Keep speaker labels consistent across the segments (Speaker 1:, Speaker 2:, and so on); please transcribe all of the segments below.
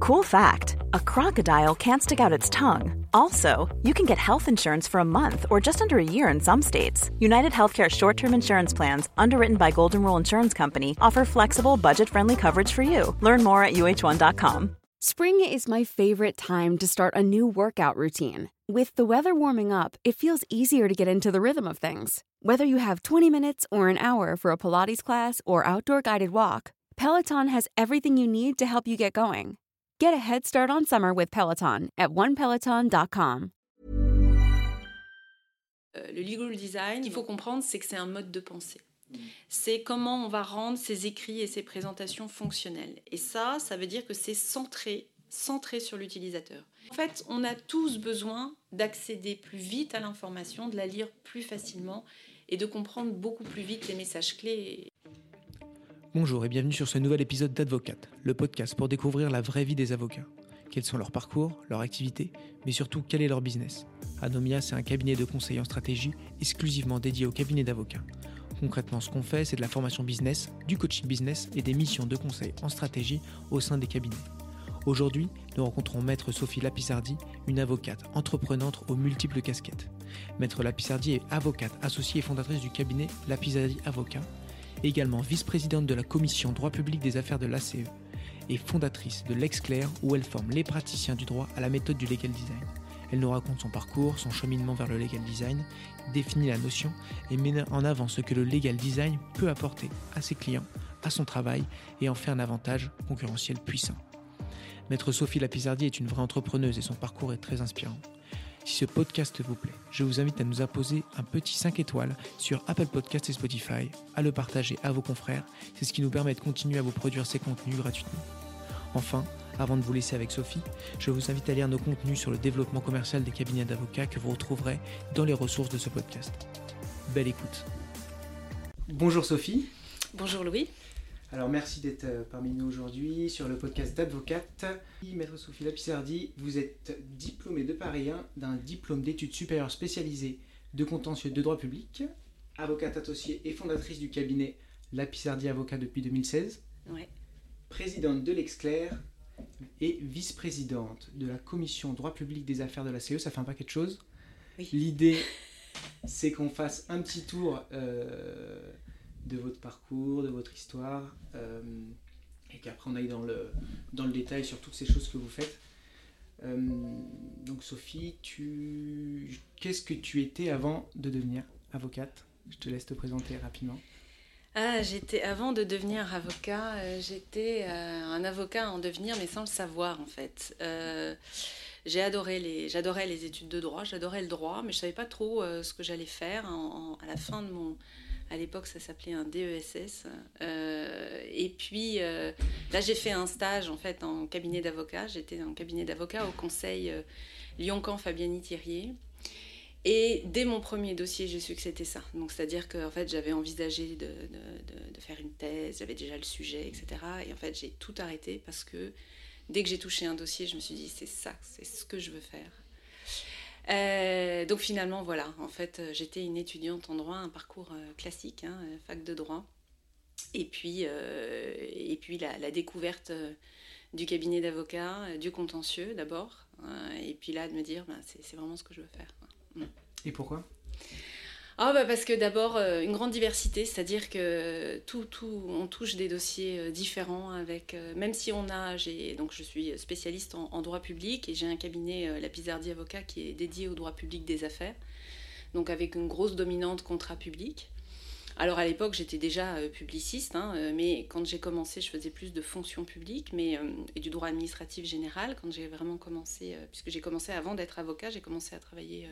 Speaker 1: Cool fact a crocodile can't stick out its tongue. Also, you can get health insurance for a month or just under a year in some states. United Healthcare short term insurance plans, underwritten by Golden Rule Insurance Company, offer flexible, budget friendly coverage for you. Learn more at uh1.com.
Speaker 2: Spring is my favorite time to start a new workout routine. With the weather warming up, it feels easier to get into the rhythm of things. Whether you have 20 minutes or an hour for a Pilates class or outdoor guided walk, Peloton has everything you need to help you get going. Get a head start on summer with Peloton at onepeloton.com.
Speaker 3: Euh, le legal design, il faut comprendre, c'est que c'est un mode de pensée. C'est comment on va rendre ses écrits et ses présentations fonctionnelles. Et ça, ça veut dire que c'est centré, centré sur l'utilisateur. En fait, on a tous besoin d'accéder plus vite à l'information, de la lire plus facilement et de comprendre beaucoup plus vite les messages clés.
Speaker 4: Bonjour et bienvenue sur ce nouvel épisode d'Advocate, le podcast pour découvrir la vraie vie des avocats. Quels sont leurs parcours, leurs activités, mais surtout quel est leur business? Anomia, c'est un cabinet de conseil en stratégie exclusivement dédié au cabinet d'avocats. Concrètement, ce qu'on fait, c'est de la formation business, du coaching business et des missions de conseil en stratégie au sein des cabinets. Aujourd'hui, nous rencontrons Maître Sophie Lapisardi, une avocate entreprenante aux multiples casquettes. Maître Lapisardi est avocate associée et fondatrice du cabinet Lapisardi Avocat, également vice-présidente de la commission droit public des affaires de l'ACE et fondatrice de l'Exclair où elle forme les praticiens du droit à la méthode du legal design. Elle nous raconte son parcours, son cheminement vers le legal design, définit la notion et met en avant ce que le legal design peut apporter à ses clients, à son travail et en fait un avantage concurrentiel puissant. Maître Sophie Lapizardi est une vraie entrepreneuse et son parcours est très inspirant. Si ce podcast vous plaît, je vous invite à nous apposer un petit 5 étoiles sur Apple Podcast et Spotify, à le partager à vos confrères, c'est ce qui nous permet de continuer à vous produire ces contenus gratuitement. Enfin, avant de vous laisser avec Sophie, je vous invite à lire nos contenus sur le développement commercial des cabinets d'avocats que vous retrouverez dans les ressources de ce podcast. Belle écoute. Bonjour Sophie.
Speaker 3: Bonjour Louis.
Speaker 4: Alors merci d'être euh, parmi nous aujourd'hui sur le podcast d'Advocate. Maître Sophie Lapisardi, vous êtes diplômée de Paris 1 d'un diplôme d'études supérieures spécialisées de contentieux de droit public, avocate associée et fondatrice du cabinet Lapisardi Avocat depuis 2016,
Speaker 3: Ouais.
Speaker 4: présidente de l'Exclair et vice-présidente de la commission droit public des affaires de la CE, ça fait un paquet de choses.
Speaker 3: Oui.
Speaker 4: L'idée, c'est qu'on fasse un petit tour euh, de votre parcours, de votre histoire, euh, et qu'après on aille dans le, dans le détail sur toutes ces choses que vous faites. Euh, donc Sophie, tu... qu'est-ce que tu étais avant de devenir avocate? Je te laisse te présenter rapidement.
Speaker 3: Ah, j'étais avant de devenir avocat, euh, j'étais un avocat en devenir, mais sans le savoir en fait. Les, j'adorais les études de droit, j'adorais le droit, mais je savais pas trop ce que j'allais faire. À la fin de mon, à l'époque, ça s'appelait un DESS. Euh, et puis euh, là, j'ai fait un stage en fait en cabinet d'avocat. J'étais en cabinet d'avocat au conseil euh, Lyon-Camp Fabiani Thirier. Et dès mon premier dossier, j'ai su que c'était ça. Donc, c'est-à-dire que en fait, j'avais envisagé de faire une thèse, j'avais déjà le sujet, etc. Et en fait, j'ai tout arrêté parce que dès que j'ai touché un dossier, je me suis dit, c'est ça, c'est ce que je veux faire. Euh, donc finalement, voilà, en fait, euh, j'étais une étudiante en droit, un parcours euh, classique, hein, fac de droit. Et puis, et puis la, la découverte du cabinet d'avocat, euh, du contentieux d'abord. hein, et puis là, de me dire, bah, c'est vraiment ce que je veux faire. quoi.
Speaker 4: Et pourquoi?
Speaker 3: Ah bah parce que d'abord euh, une grande diversité, c'est-à-dire que tout, tout, on touche des dossiers euh, différents avec, euh, même si on a, donc je suis spécialiste en, droit public et j'ai un cabinet La Pizardi Avocat qui est dédié au droit public des affaires, donc avec une grosse dominante contrat public. Alors à l'époque j'étais déjà publiciste, hein, mais quand j'ai commencé je faisais plus de fonction publique mais, et du droit administratif général. Quand j'ai vraiment commencé, puisque j'ai commencé avant d'être avocat, j'ai commencé à travailler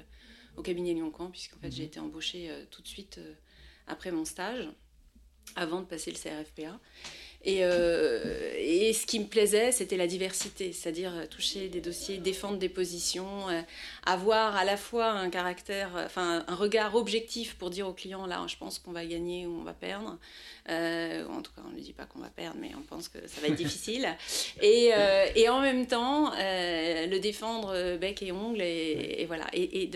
Speaker 3: au cabinet Lyon-Camp, puisqu'en fait j'ai été embauchée euh, tout de suite euh, après mon stage, avant de passer le CRFPA. Et, euh, et, ce qui me plaisait, c'était la diversité, c'est-à-dire toucher des dossiers, défendre des positions, euh, avoir à la fois un caractère, enfin un regard objectif pour dire au client là, je pense qu'on va gagner ou on va perdre. Euh, en tout cas, on ne lui dit pas qu'on va perdre, mais on pense que ça va être difficile. Et, et, en même temps, le défendre bec et ongle, et, et voilà, et,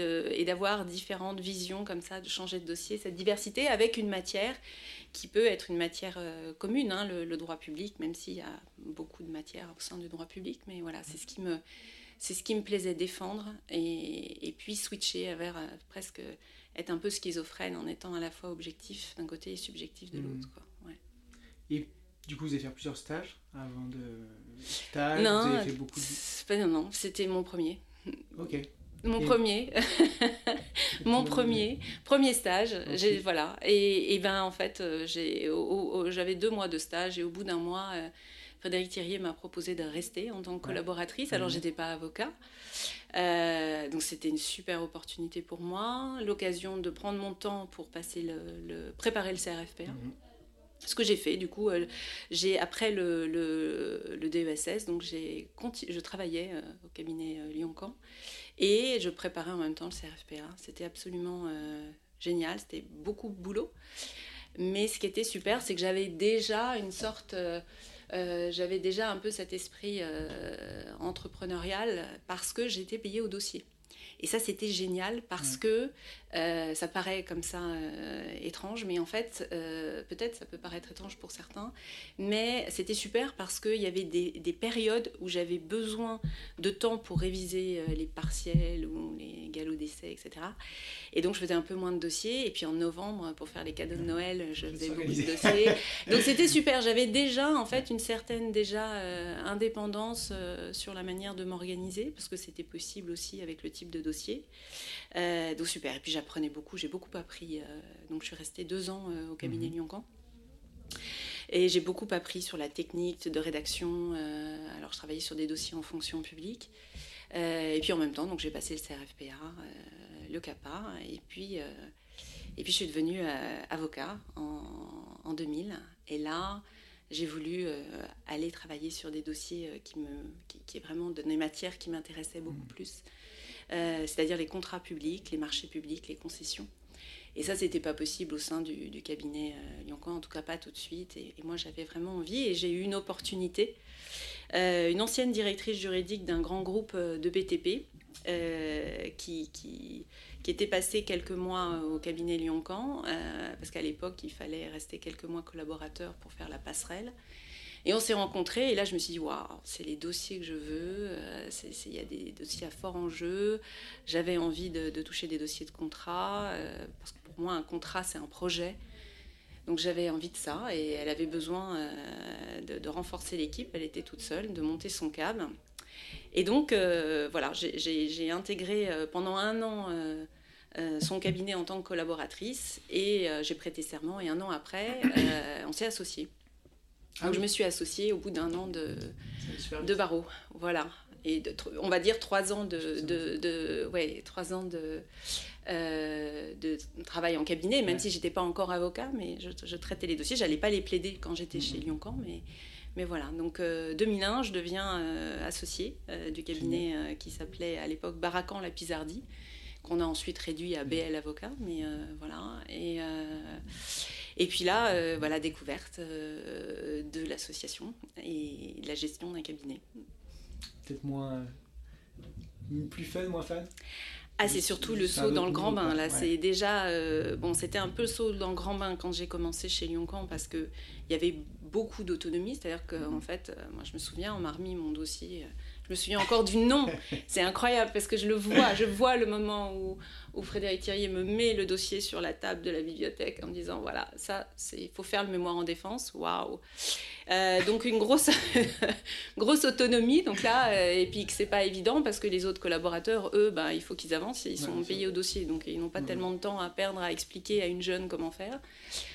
Speaker 3: d'avoir différentes visions comme ça, de changer de dossier, cette diversité avec une matière qui peut être une matière euh, commune, hein, le, droit public, même s'il y a beaucoup de matières au sein du droit public. Mais voilà, c'est ce qui me, c'est ce qui me plaisait défendre et, et puis switcher vers euh, presque être un peu schizophrène en étant à la fois objectif d'un côté et subjectif de mmh. l'autre. Ouais.
Speaker 4: Et du coup, vous avez fait plusieurs stages avant de stage
Speaker 3: Non,
Speaker 4: vous
Speaker 3: avez fait beaucoup de... non, non, c'était mon premier.
Speaker 4: Ok.
Speaker 3: Mon premier, mon premier, premier stage, j'ai voilà. Et, et, ben en fait, euh, j'avais deux mois de stage et au bout d'un mois, euh, Frédéric Thirier m'a proposé de rester en tant que collaboratrice. Alors je j'étais pas avocat, euh, donc c'était une super opportunité pour moi, l'occasion de prendre mon temps pour passer le, préparer le CRFPA. Mhm. Ce que j'ai fait, du coup, j'ai après le, le, le, DESS, donc j'ai je travaillais au cabinet Lyon-Camp. Et je préparais en même temps le CRFPA. C'était absolument euh, génial, c'était beaucoup de boulot. Mais ce qui était super, c'est que j'avais déjà une sorte... Euh, euh, j'avais déjà un peu cet esprit entrepreneurial parce que j'étais payée au dossier. Et ça, c'était génial parce que euh, ça paraît comme ça euh, étrange, mais en fait, euh, peut-être ça peut paraître étrange pour certains, mais c'était super parce qu'il y avait des, des, périodes où j'avais besoin de temps pour réviser les partiels ou les galops d'essai, etc. Et donc, je faisais un peu moins de dossiers. Et puis en novembre, pour faire les cadeaux de Noël, je faisais beaucoup de dossiers. Donc, c'était super. J'avais déjà, en fait, une certaine déjà indépendance sur la manière de m'organiser parce que c'était possible aussi avec le type de dossier. donc, super. Et puis, j'apprenais beaucoup, j'ai beaucoup appris. Euh, donc je suis restée deux ans euh, au cabinet mmh. Lyon-Camp. Et j'ai beaucoup appris sur la technique de rédaction. Euh, alors je travaillais sur des dossiers en fonction publique. et puis en même temps, donc j'ai passé le CRFPA, le CAPA. Et puis, et puis je suis devenue avocat en, en, 2000. Et là, j'ai voulu aller travailler sur des dossiers qui me, qui, qui est vraiment des matières qui m'intéressaient beaucoup mmh. plus. Euh, c'est-à-dire les contrats publics, les marchés publics, les concessions. Et ça, c'était pas possible au sein du, cabinet euh, en tout cas pas tout de suite. Et, moi, j'avais vraiment envie et j'ai eu une opportunité. Euh, une ancienne directrice juridique d'un grand groupe euh, de BTP qui, qui, qui, était passée quelques mois au cabinet Lyon-Camp, parce qu'à l'époque, il fallait rester quelques mois collaborateur pour faire la passerelle. Et on s'est rencontrés et là je me suis dit, waouh, c'est les dossiers que je veux, euh, il y a des dossiers à fort enjeu. J'avais envie de, toucher des dossiers de contrat, euh, parce que pour moi un contrat c'est un projet. Donc j'avais envie de ça et elle avait besoin euh, de, renforcer l'équipe, elle était toute seule, de monter son câble. Et donc voilà, j'ai intégré pendant un an son cabinet en tant que collaboratrice et j'ai prêté serment et un an après, on s'est associés. Ah je me suis associée au bout d'un an de, de barreau. Voilà. Et on va dire trois ans de, de, ouais, trois ans de, euh, de travail en cabinet, même si j'étais pas encore avocat, mais je, traitais les dossiers. J'allais pas les plaider quand j'étais mmh. chez Lyon-Camp, mais, mais voilà. Donc 2001, euh, je deviens euh, associée du cabinet qui s'appelait à l'époque Baracan La Pizardie, qu'on a ensuite réduit à BL Avocat, mais voilà. Et et puis là, euh, voilà, découverte euh, de l'association et de la gestion d'un cabinet.
Speaker 4: Peut-être moins. plus fun, moins fun?
Speaker 3: Ah, c'est surtout le saut dans le grand bain. Là, c'est déjà. Euh, bon, c'était un peu le saut dans le grand bain quand j'ai commencé chez Lyoncan parce qu'il y avait beaucoup d'autonomie. C'est-à-dire qu'en en fait, moi, je me souviens, on m'a remis mon dossier je me souviens encore du nom. C'est incroyable parce que je le vois. Je vois le moment où, où Frédéric Thierry me met le dossier sur la table de la bibliothèque en me disant voilà, ça, il faut faire le mémoire en défense. Waouh euh, Donc une grosse, grosse autonomie. Donc là, euh, et puis que c'est pas évident parce que les autres collaborateurs, eux, ben, il faut qu'ils avancent. Ils sont payés au dossier. Donc ils n'ont pas tellement de temps à perdre à expliquer à une jeune comment faire.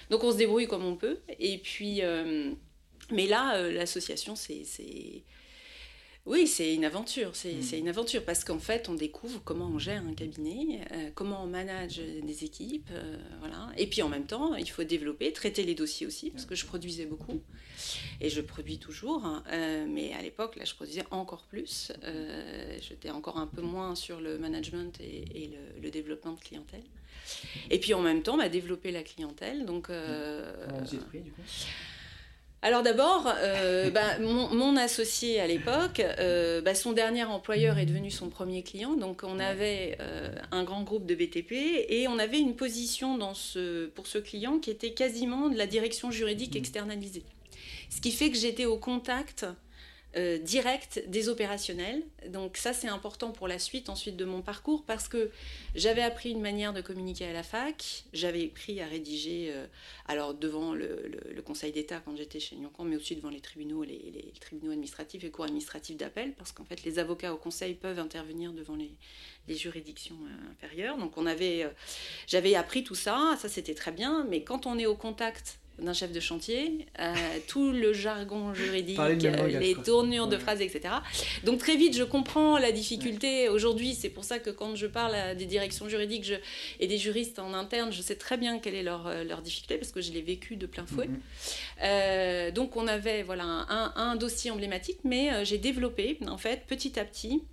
Speaker 3: Donc on se débrouille comme on peut. Et puis. Euh, mais là, l'association, c'est Oui, c'est une aventure. C'est
Speaker 4: Mm.
Speaker 3: c'est une aventure parce qu'en fait, on découvre comment on gère un cabinet, euh, comment on manage des équipes, euh, voilà. Et puis en même temps, il faut développer, traiter les dossiers aussi, parce que je produisais beaucoup et je produis toujours. hein. Euh, mais à l'époque, là, je produisais encore plus. Euh, J'étais encore un peu moins sur le management et, et le, le développement de clientèle. Et puis en même temps, bah, développer la clientèle. Donc, euh,
Speaker 4: Comment vous y êtes pris, du coup?
Speaker 3: Alors d'abord, euh, bah, mon, mon associé à l'époque, euh, bah, son dernier employeur est devenu son premier client. Donc on avait euh, un grand groupe de BTP et on avait une position dans ce, pour ce client qui était quasiment de la direction juridique externalisée. Ce qui fait que j'étais au contact euh, direct des opérationnels. Donc ça c'est important pour la suite ensuite de mon parcours parce que j'avais appris une manière de communiquer à la fac, j'avais appris à rédiger euh, alors devant le, Conseil d'État quand j'étais chez Nyoncon, mais aussi devant les tribunaux, les, les tribunaux administratifs et cours administratifs d'appel, parce qu'en fait les avocats au Conseil peuvent intervenir devant les, les juridictions euh, inférieures. Donc on avait, euh, j'avais appris tout ça, ça c'était très bien, mais quand on est au contact d'un chef de chantier, euh, tout le jargon juridique,
Speaker 4: le
Speaker 3: les tournures de
Speaker 4: Ouais.
Speaker 3: phrases, etc. Donc très vite, je comprends la difficulté aujourd'hui. C'est pour ça que quand je parle à des directions juridiques je- et des juristes en interne, je sais très bien quelle est leur, euh, leur difficulté parce que je l'ai vécu de plein fouet.
Speaker 4: Mhm.
Speaker 3: Euh, donc on avait voilà un, un dossier emblématique, mais j'ai développé en fait petit à petit.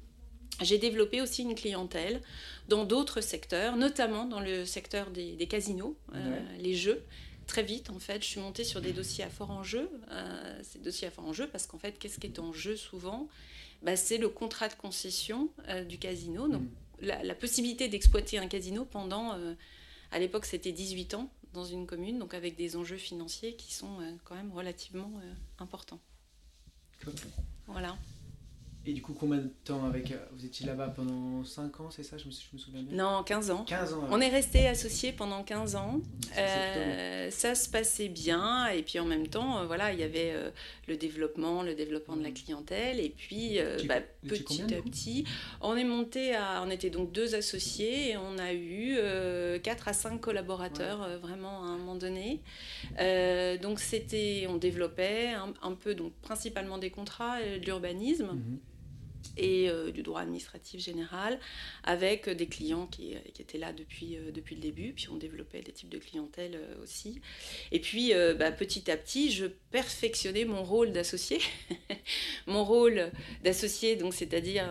Speaker 3: J'ai développé aussi une clientèle dans d'autres secteurs, notamment dans le secteur des, des casinos, euh, les jeux. Très vite, en fait, je suis montée sur des dossiers à fort enjeu. Euh, ces dossiers à fort enjeu, parce qu'en fait, qu'est-ce qui est en jeu souvent? Bah, C'est le contrat de concession euh, du casino. Donc,
Speaker 4: Mhm.
Speaker 3: la, la possibilité d'exploiter un casino pendant, euh, à l'époque, c'était 18 ans dans une commune, donc avec des enjeux financiers qui sont quand même relativement importants. Voilà.
Speaker 4: Et du coup, combien de temps avec. euh, Vous étiez là-bas pendant 5 ans, c'est ça je me, je me souviens bien?
Speaker 3: Non, 15 ans.
Speaker 4: 15 ans.
Speaker 3: On est resté associés pendant 15 ans. Euh, ça se passait bien. Et puis en même temps, euh, voilà, il y avait euh, le développement, le développement de la clientèle. Et puis
Speaker 4: Petit-
Speaker 3: bah, petit
Speaker 4: combien,
Speaker 3: à petit, on est monté à. On était donc deux associés et on a eu 4 à 5 collaborateurs vraiment à un moment donné. Donc c'était. On développait un, un peu, donc principalement des contrats, de l'urbanisme
Speaker 4: Mhm.
Speaker 3: Et euh, du droit administratif général, avec euh, des clients qui, euh, qui étaient là depuis, depuis le début, puis on développait des types de clientèle aussi. Et puis bah, petit à petit, je perfectionnais mon rôle d'associé, mon rôle d'associé, donc c'est-à-dire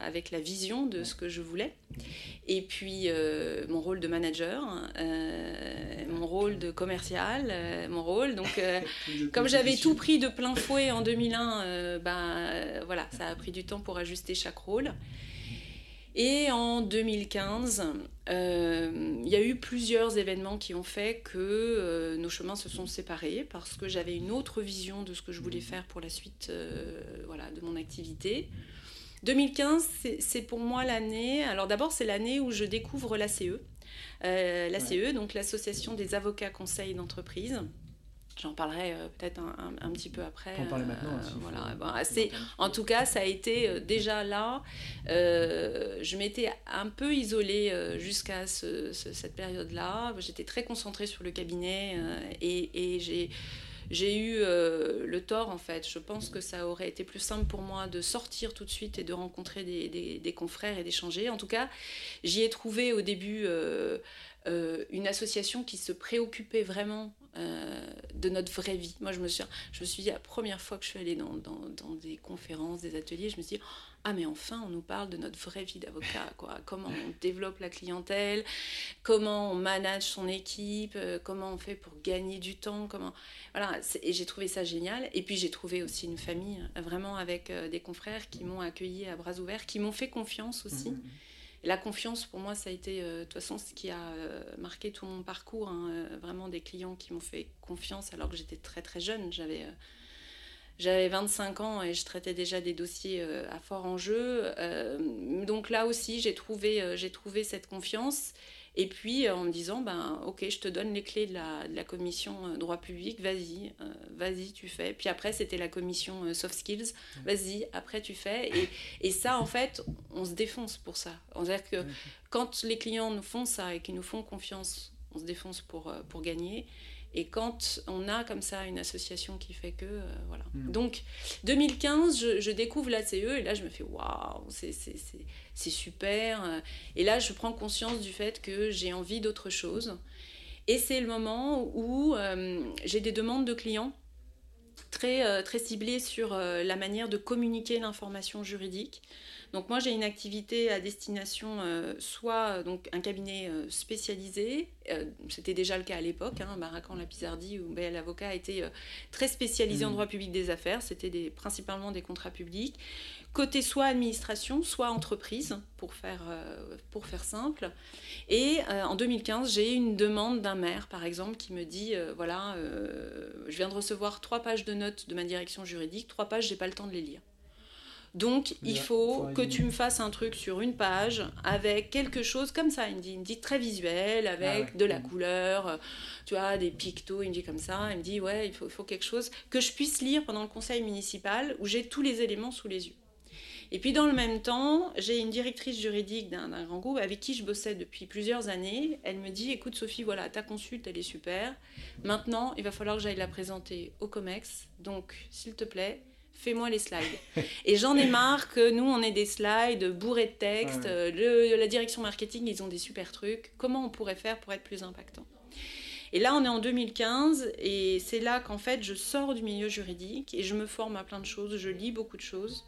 Speaker 3: avec la vision de ce que je voulais, et puis mon rôle de manager, mon rôle de commercial, mon rôle, donc comme j'avais tout pris de plein fouet en 2001, euh, ben, euh, voilà, ça a pris du temps pour ajuster chaque rôle. Et en 2015, euh, il y a eu plusieurs événements qui ont fait que euh, nos chemins se sont séparés parce que j'avais une autre vision de ce que je voulais faire pour la suite euh, voilà, de mon activité. 2015, c'est- pour moi l'année. Alors d'abord, c'est l'année où je découvre l'ACE. L'ACE, donc l'Association des avocats conseils d'entreprise. J'en parlerai euh, peut-être un, un- un petit peu après.
Speaker 4: On parler
Speaker 3: euh,
Speaker 4: maintenant. s'il faut.
Speaker 3: voilà, c'est- en tout cas, ça a été euh, déjà là. euh, je m'étais un peu isolée jusqu'à ce- ce- cette période-là. J'étais très concentrée sur le cabinet et, et j'ai. J'ai eu euh, le tort en fait. Je pense que ça aurait été plus simple pour moi de sortir tout de suite et de rencontrer des, des- des confrères et d'échanger. En tout cas, j'y ai trouvé au début euh, euh, une association qui se préoccupait vraiment euh, de notre vraie vie. Moi, je me suis, je me suis dit, la première fois que je suis allée dans, des conférences, des ateliers, je me suis dit, ah mais enfin, on nous parle de notre vraie vie d'avocat, quoi. Comment on développe la clientèle, comment on manage son équipe, euh, comment on fait pour gagner du temps, comment... Voilà, et j'ai trouvé ça génial. Et puis j'ai trouvé aussi une famille, euh, vraiment avec des confrères qui m'ont accueilli à bras ouverts, qui m'ont fait confiance aussi.
Speaker 4: Mhm.
Speaker 3: Et la confiance, pour moi, ça a été, euh, de toute façon, ce qui a euh, marqué tout mon parcours. hein, euh, vraiment des clients qui m'ont fait confiance alors que j'étais très très jeune. J'avais euh, j'avais 25 ans et je traitais déjà des dossiers à fort enjeu. Donc là aussi, j'ai trouvé cette confiance. Et puis euh, en me disant, ben, ok, je te donne les clés de la, de la commission euh, droit public, vas-y, euh, vas-y, tu fais. Puis après, c'était la commission soft skills, vas-y, après tu fais. Et, et ça, en fait, on se défonce pour ça. C'est-à-dire que quand les clients nous font ça et qu'ils nous font confiance, on se défonce pour, pour gagner. Et quand on a comme ça une association qui fait que, euh, voilà. Mm. Donc, 2015, je, découvre l'ACE et là, je me fais waouh, c'est super. Et là, je prends conscience du fait que j'ai envie d'autre chose. Et c'est le moment où euh, j'ai des demandes de clients très, euh, très ciblées sur la manière de communiquer l'information juridique. Donc moi j'ai une activité à destination euh, soit euh, donc un cabinet euh, spécialisé, c'était déjà le cas à l'époque, hein, Baracan Lapizardi où ben, l'avocat était très spécialisé en mm. droit public des affaires, c'était des, principalement des contrats publics. Côté soit administration, soit entreprise, pour faire, pour faire simple. Et en 2015, j'ai eu une demande d'un maire, par exemple, qui me dit, voilà, je viens de recevoir trois pages de notes de ma direction juridique, trois pages, j'ai pas le temps de les lire. Donc, il faut que tu me fasses un truc sur une page avec quelque chose comme ça. Il me dit, il me dit très visuel, avec ah de la couleur, euh, tu vois, des pictos. Il me dit comme ça. Il me dit, ouais, il faut, il faut quelque chose que je puisse lire pendant le conseil municipal où j'ai tous les éléments sous les yeux. Et puis dans le même temps, j'ai une directrice juridique d'un grand groupe avec qui je bossais depuis plusieurs années. Elle me dit, écoute Sophie, voilà, ta consulte, elle est super. Maintenant, il va falloir que j'aille la présenter au COMEX. Donc, s'il te plaît, fais-moi les slides. et j'en ai marre que nous, on ait des slides bourrés de texte. Le, la direction marketing, ils ont des super trucs. Comment on pourrait faire pour être plus impactant? Et là, on est en 2015, et c'est là qu'en fait, je sors du milieu juridique et je me forme à plein de choses, je lis beaucoup de choses.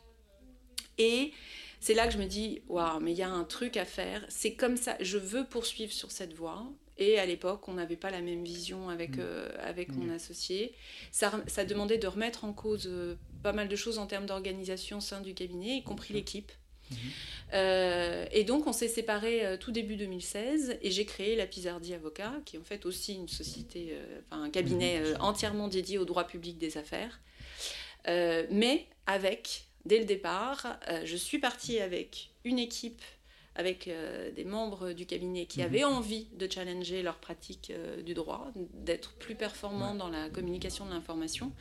Speaker 3: Et c'est là que je me dis, waouh, mais il y a un truc à faire. C'est comme ça, je veux poursuivre sur cette voie. Et à l'époque, on n'avait pas la même vision avec, mm. euh, avec mon mm. associé. Ça, ça, demandait de remettre en cause euh, pas mal de choses en termes d'organisation au sein du cabinet, y compris l'équipe. Mm-hmm. Euh, et donc, on s'est séparés tout début 2016 et j'ai créé la Pizardi Avocat, qui est en fait aussi une société, enfin un cabinet mm-hmm. entièrement dédié au droit public des affaires. mais avec, dès le départ, je suis partie avec une équipe avec euh, des membres du cabinet qui mhm. avaient envie de challenger leur pratique euh, du droit, d'être plus performants dans la communication de l'information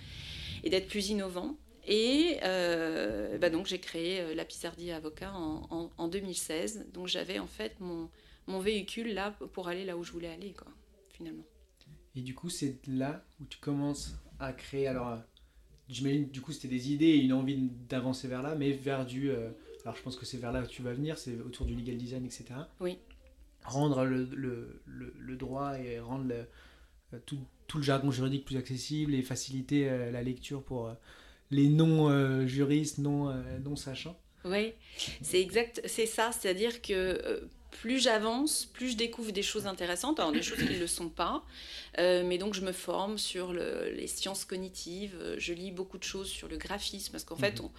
Speaker 3: et d'être plus innovants. Et euh, bah donc j'ai créé la Pizardi Avocat en, 2016. Donc j'avais en fait mon, mon véhicule là pour aller là où je voulais aller, quoi, finalement.
Speaker 4: Et du coup, c'est là où tu commences à créer. Alors, j'imagine, du coup, c'était des idées et une envie d'avancer vers là, mais vers du alors je pense que c'est vers là que tu vas venir, c'est autour du legal design, etc.
Speaker 3: Oui.
Speaker 4: Rendre le, le, le, droit et rendre euh, tout, tout, le jargon juridique plus accessible et faciliter euh, la lecture pour euh, les non-juristes, non, non sachants.
Speaker 3: Oui, c'est exact, c'est ça, c'est-à-dire que plus j'avance, plus je découvre des choses intéressantes, alors des choses qui ne le sont pas, mais donc je me forme sur les sciences cognitives, je lis beaucoup de choses sur le graphisme, parce qu'en fait, mhm. on,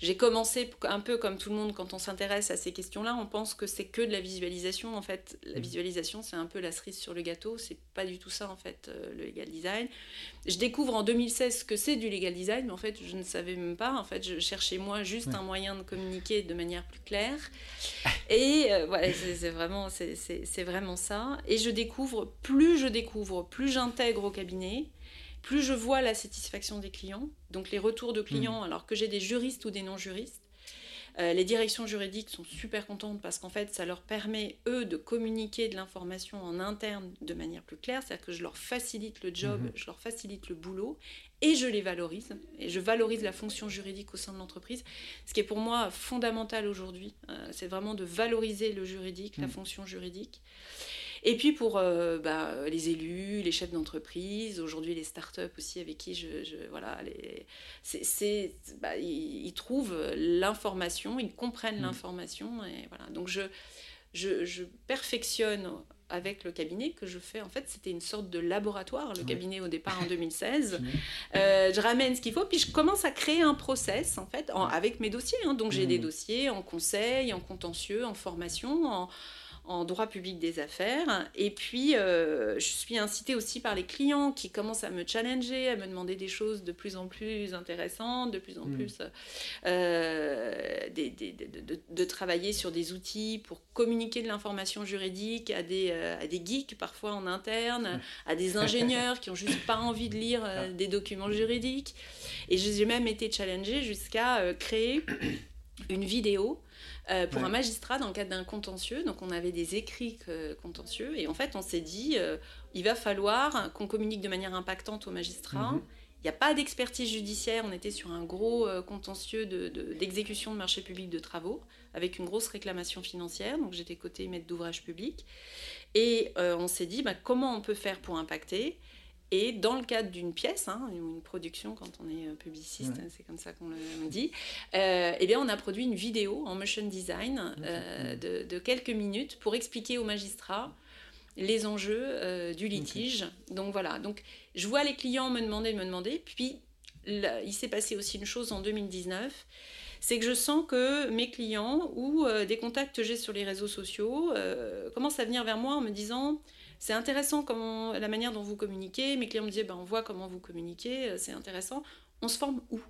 Speaker 3: j'ai commencé un peu comme tout le monde quand on s'intéresse à ces questions-là, on pense que c'est que de la visualisation. En fait, la mm. visualisation, c'est un peu la cerise sur le gâteau. C'est pas du tout ça, en fait, euh, le legal design. Je découvre en 2016 que c'est du legal design, mais en fait, je ne savais même pas. En fait, je cherchais moi juste un moyen de communiquer de manière plus claire. Et euh, voilà, c'est vraiment, c'est vraiment ça. Et je découvre, plus je découvre, plus j'intègre au cabinet plus je vois la satisfaction des clients, donc les retours de clients, hmm. alors que j'ai des juristes ou des non-juristes, euh, les directions juridiques sont super contentes parce qu'en fait, ça leur permet, eux, de communiquer de l'information en interne de manière plus claire. C'est-à-dire que je leur facilite le job, hmm. je leur facilite le boulot et je les valorise. Et je valorise la fonction juridique au sein de l'entreprise. Ce qui est pour moi fondamental aujourd'hui, euh, c'est vraiment de valoriser le juridique, la hmm. fonction juridique. Et puis pour euh, bah, les élus, les chefs d'entreprise, aujourd'hui les startups aussi avec qui je, voilà, les, c'est, bah, ils, trouvent l'information, ils comprennent mmh. l'information et voilà. Donc je, je, je, perfectionne avec le cabinet que je fais. En fait, c'était une sorte de laboratoire, le cabinet au départ en 2016. euh, je ramène ce qu'il faut, puis je commence à créer un process, en fait, avec mes dossiers. Hein. Donc, j'ai des mmh. dossiers en conseil, en contentieux, en formation, en, en droit public des affaires. Et puis, euh, je suis incitée aussi par les clients qui commencent à me challenger, à me demander des choses de plus en plus intéressantes, de plus en mm. plus euh, de, travailler sur des outils pour communiquer de l'information juridique à des, euh, à des geeks parfois en interne, à des ingénieurs qui ont juste pas envie de lire ah. des documents juridiques. Et j'ai même été challengée jusqu'à créer une vidéo euh, pour un magistrat dans le cadre d'un contentieux. Donc on avait des écrits contentieux et en fait on s'est dit euh, il va falloir qu'on communique de manière impactante aux magistrats. Mhm. Il n'y a pas d'expertise judiciaire, on était sur un gros euh, contentieux d'exécution de, de, marché public de travaux, avec une grosse réclamation financière, donc j'étais côté maître d'ouvrage public. Et on s'est dit, bah, comment on peut faire pour impacter? Et dans le cadre d'une pièce, hein, une production quand on est euh, publiciste, c'est comme ça qu'on le dit, euh, eh bien on a produit une vidéo en motion design euh, de, quelques minutes pour expliquer aux magistrats les enjeux du litige. Donc voilà, donc je vois les clients me demander, me demander, puis il s'est passé aussi une chose en 2019 c'est que je sens que mes clients ou des contacts que j'ai sur les réseaux sociaux commencent à venir vers moi en me disant c'est intéressant comment, la manière dont vous communiquez. Mes clients me disaient, ben, on voit comment vous communiquez, euh, c'est intéressant. On se forme où?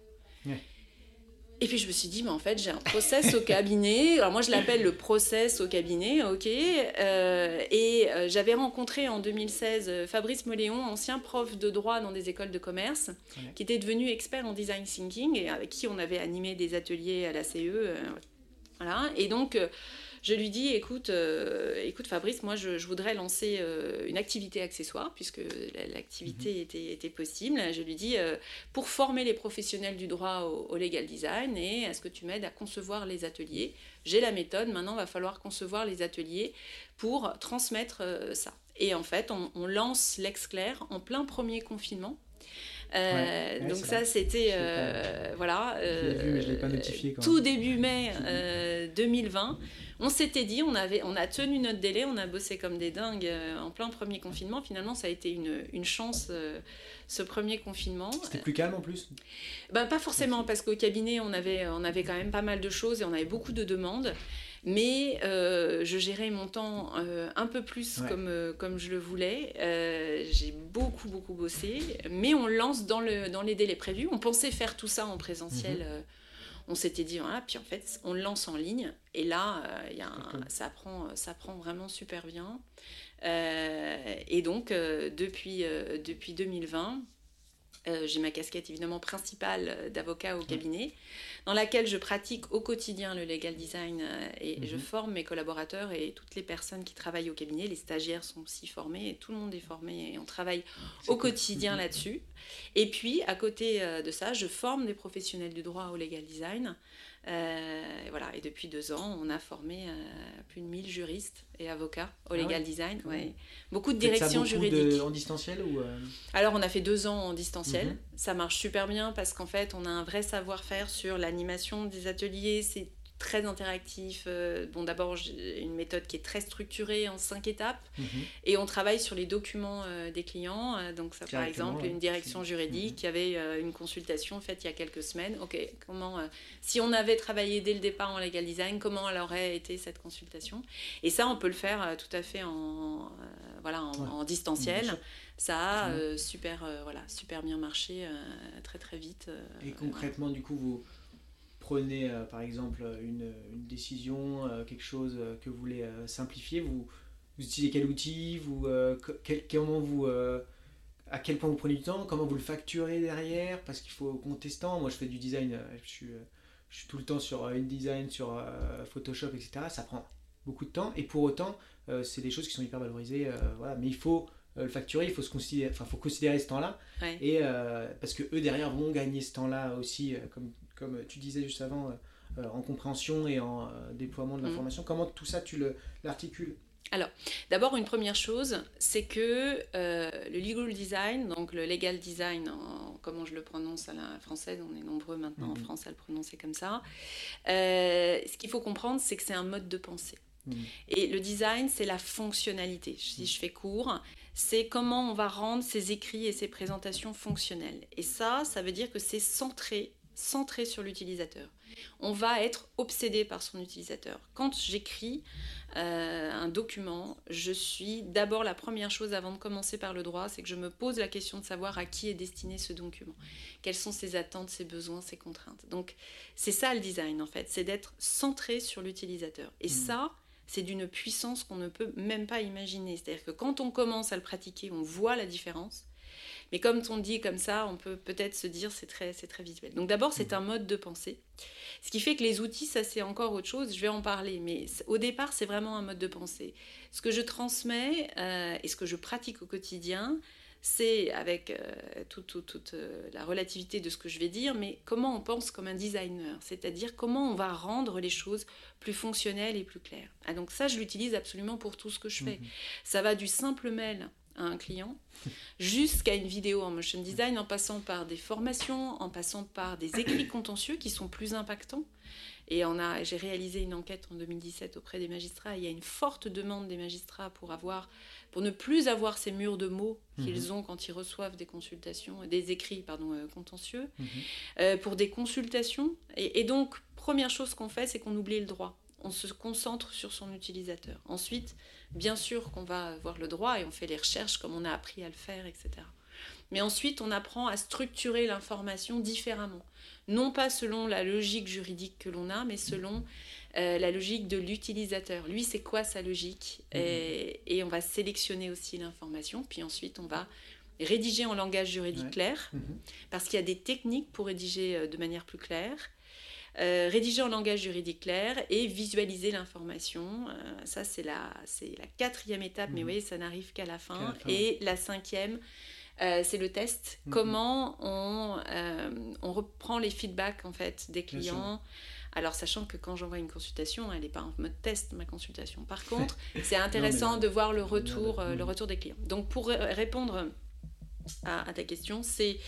Speaker 3: Et puis je me suis dit, mais en fait, j'ai un process au cabinet. Alors moi, je l'appelle le process au cabinet, ok. Euh, et euh, j'avais rencontré en 2016 Fabrice Moléon, ancien prof de droit dans des écoles de commerce, qui était devenu expert en design thinking et avec qui on avait animé des ateliers à la CE. voilà. Et donc je lui dis écoute, euh, écoute Fabrice, moi je, voudrais lancer euh, une activité accessoire puisque l'activité mhm. était, était, possible. Je lui dis euh, pour former les professionnels du droit au, legal design et est-ce que tu m'aides à concevoir les ateliers J'ai la méthode, maintenant il va falloir concevoir les ateliers pour transmettre ça. Et en fait, on, on lance l'ex-clair en plein premier confinement. Euh, donc ça, c'était euh, voilà, tout début mai 2020. On s'était dit, on avait, on a tenu notre délai, on a bossé comme des dingues euh, en plein premier confinement. Finalement, ça a été une, une chance ce premier confinement.
Speaker 4: C'était plus calme en plus?
Speaker 3: Ben, Pas forcément, parce qu'au cabinet, on avait, on avait quand même pas mal de choses et on avait beaucoup de demandes. Mais euh, je gérais mon temps euh, un peu plus comme, euh, comme je le voulais. j'ai beaucoup, beaucoup bossé. Mais on lance dans, le, dans les délais prévus. On pensait faire tout ça en présentiel. Mhm. on s'était dit, voilà, puis en fait, on le lance en ligne. Et là, y a ça, prend, ça prend vraiment super bien. et donc, depuis, depuis 2020, euh, j'ai ma casquette évidemment principale d'avocat au cabinet, dans laquelle je pratique au quotidien le legal design euh, et je mhm. forme mes collaborateurs et toutes les personnes qui travaillent au cabinet. Les stagiaires sont aussi formés et tout le monde est formé et on travaille au quotidien là-dessus. Et puis, à côté de ça, je forme des professionnels du droit au legal design. Euh, et voilà, et depuis deux ans, on a formé euh, plus de 1000 juristes et avocats au ah legal design. Ouais. Beaucoup de directions juridiques.
Speaker 4: en distanciel ou euh?
Speaker 3: Alors, on a fait deux ans en distanciel. Mhm. Ça marche super bien parce qu'en fait, on a un vrai savoir-faire sur l'animation des ateliers. C'est très interactif. Euh, bon, d'abord, j'ai une méthode qui est très structurée en cinq étapes. Mhm. Et on travaille sur les documents euh, des clients. Euh, donc, ça, par exemple, une direction juridique qui avait une consultation faite il y a quelques semaines. OK, comment, si on avait travaillé dès le départ en legal design, comment elle aurait été cette consultation? Et ça, on peut le faire tout à fait en, voilà, en, distanciel. Ça a super, voilà, super bien marché très très vite.
Speaker 4: Et concrètement, du coup, vous prenez euh, par exemple une, décision, euh, quelque chose euh, que vous voulez simplifier, vous, vous utilisez quel outil, vous, quel, comment vous, à quel point vous prenez du temps, comment vous le facturez derrière, parce qu'il faut compter ce temps. Moi je fais du design, je suis, je suis tout le temps sur InDesign, sur Photoshop, etc. Ça prend beaucoup de temps et pour autant c'est des choses qui sont hyper valorisées. voilà. Mais il faut le facturer, il faut se considérer, enfin faut considérer ce temps-là et parce que eux derrière vont gagner ce temps-là aussi comme comme tu disais juste avant, euh, en compréhension et en euh, déploiement de mm. l'information. Comment tout ça, tu l'articules
Speaker 3: alors, d'abord, une première chose, c'est que euh, le legal design, donc le legal design, comment je le prononce à la française, on est nombreux maintenant en mm-hmm. France à le prononcer comme ça, ce qu'il faut comprendre, c'est que c'est un mode de pensée. Mm. Et le design, c'est la fonctionnalité. Si je fais court, c'est comment on va rendre ces écrits et ces présentations fonctionnelles. Et ça, ça veut dire que c'est centré centré sur l'utilisateur. On va être obsédé par son utilisateur. Quand j'écris euh, un document, je suis d'abord la première chose avant de commencer par le droit, c'est que je me pose la question de savoir à qui est destiné ce document, quelles sont ses attentes, ses besoins, ses contraintes. Donc c'est ça le design en fait, c'est d'être centré sur l'utilisateur. Et mmh. ça, c'est d'une puissance qu'on ne peut même pas imaginer. C'est-à-dire que quand on commence à le pratiquer, on voit la différence. Mais comme on dit comme ça, on peut peut-être se dire c'est très, c'est très visuel. Donc d'abord, c'est un mode de pensée. Ce qui fait que les outils, ça c'est encore autre chose, je vais en parler. Mais au départ, c'est vraiment un mode de pensée. Ce que je transmets euh, et ce que je pratique au quotidien, c'est avec euh, toute, euh, la relativité de ce que je vais dire, mais comment on pense comme un designer, c'est-à-dire comment on va rendre les choses plus fonctionnelles et plus claires. Ah, donc ça, je l'utilise absolument pour tout ce que je fais. Mhm. Ça va du simple mail à un client jusqu'à une vidéo en motion design, en passant par des formations, en passant par des écrits contentieux qui sont plus impactants. Et on a, j'ai réalisé une enquête en 2017 auprès des magistrats. il y a une forte demande des magistrats pour avoir pour ne plus avoir ces murs de mots qu'ils mhm. ont quand ils reçoivent des consultations, des écrits pardon, euh, contentieux, mhm. euh, pour des consultations. Et, donc, première chose qu'on fait, c'est qu'on oublie le droit. On se concentre sur son utilisateur. Ensuite, bien sûr qu'on va voir le droit et on fait les recherches comme on a appris à le faire, etc. Mais ensuite, on apprend à structurer l'information différemment. Non pas selon la logique juridique que l'on a, mais selon euh, la logique de l'utilisateur. Lui, c'est quoi sa logique? Mhm. et, on va sélectionner aussi l'information. Puis ensuite, on va rédiger en langage juridique clair, mhm. parce qu'il y a des techniques pour rédiger euh, de manière plus claire. Euh, rédiger en langage juridique clair et visualiser l'information. ça, c'est la, c'est la quatrième étape, mais mhm. oui, ça n'arrive qu'à la, fin. Et la cinquième, c'est le test. Comment on, on reprend les feedbacks en fait des clients. Alors, sachant que quand j'envoie une consultation, elle n'est pas en mode test, ma consultation. Par contre, c'est intéressant de voir le retour, euh, le retour des clients. Donc, pour répondre à, ta question, c'est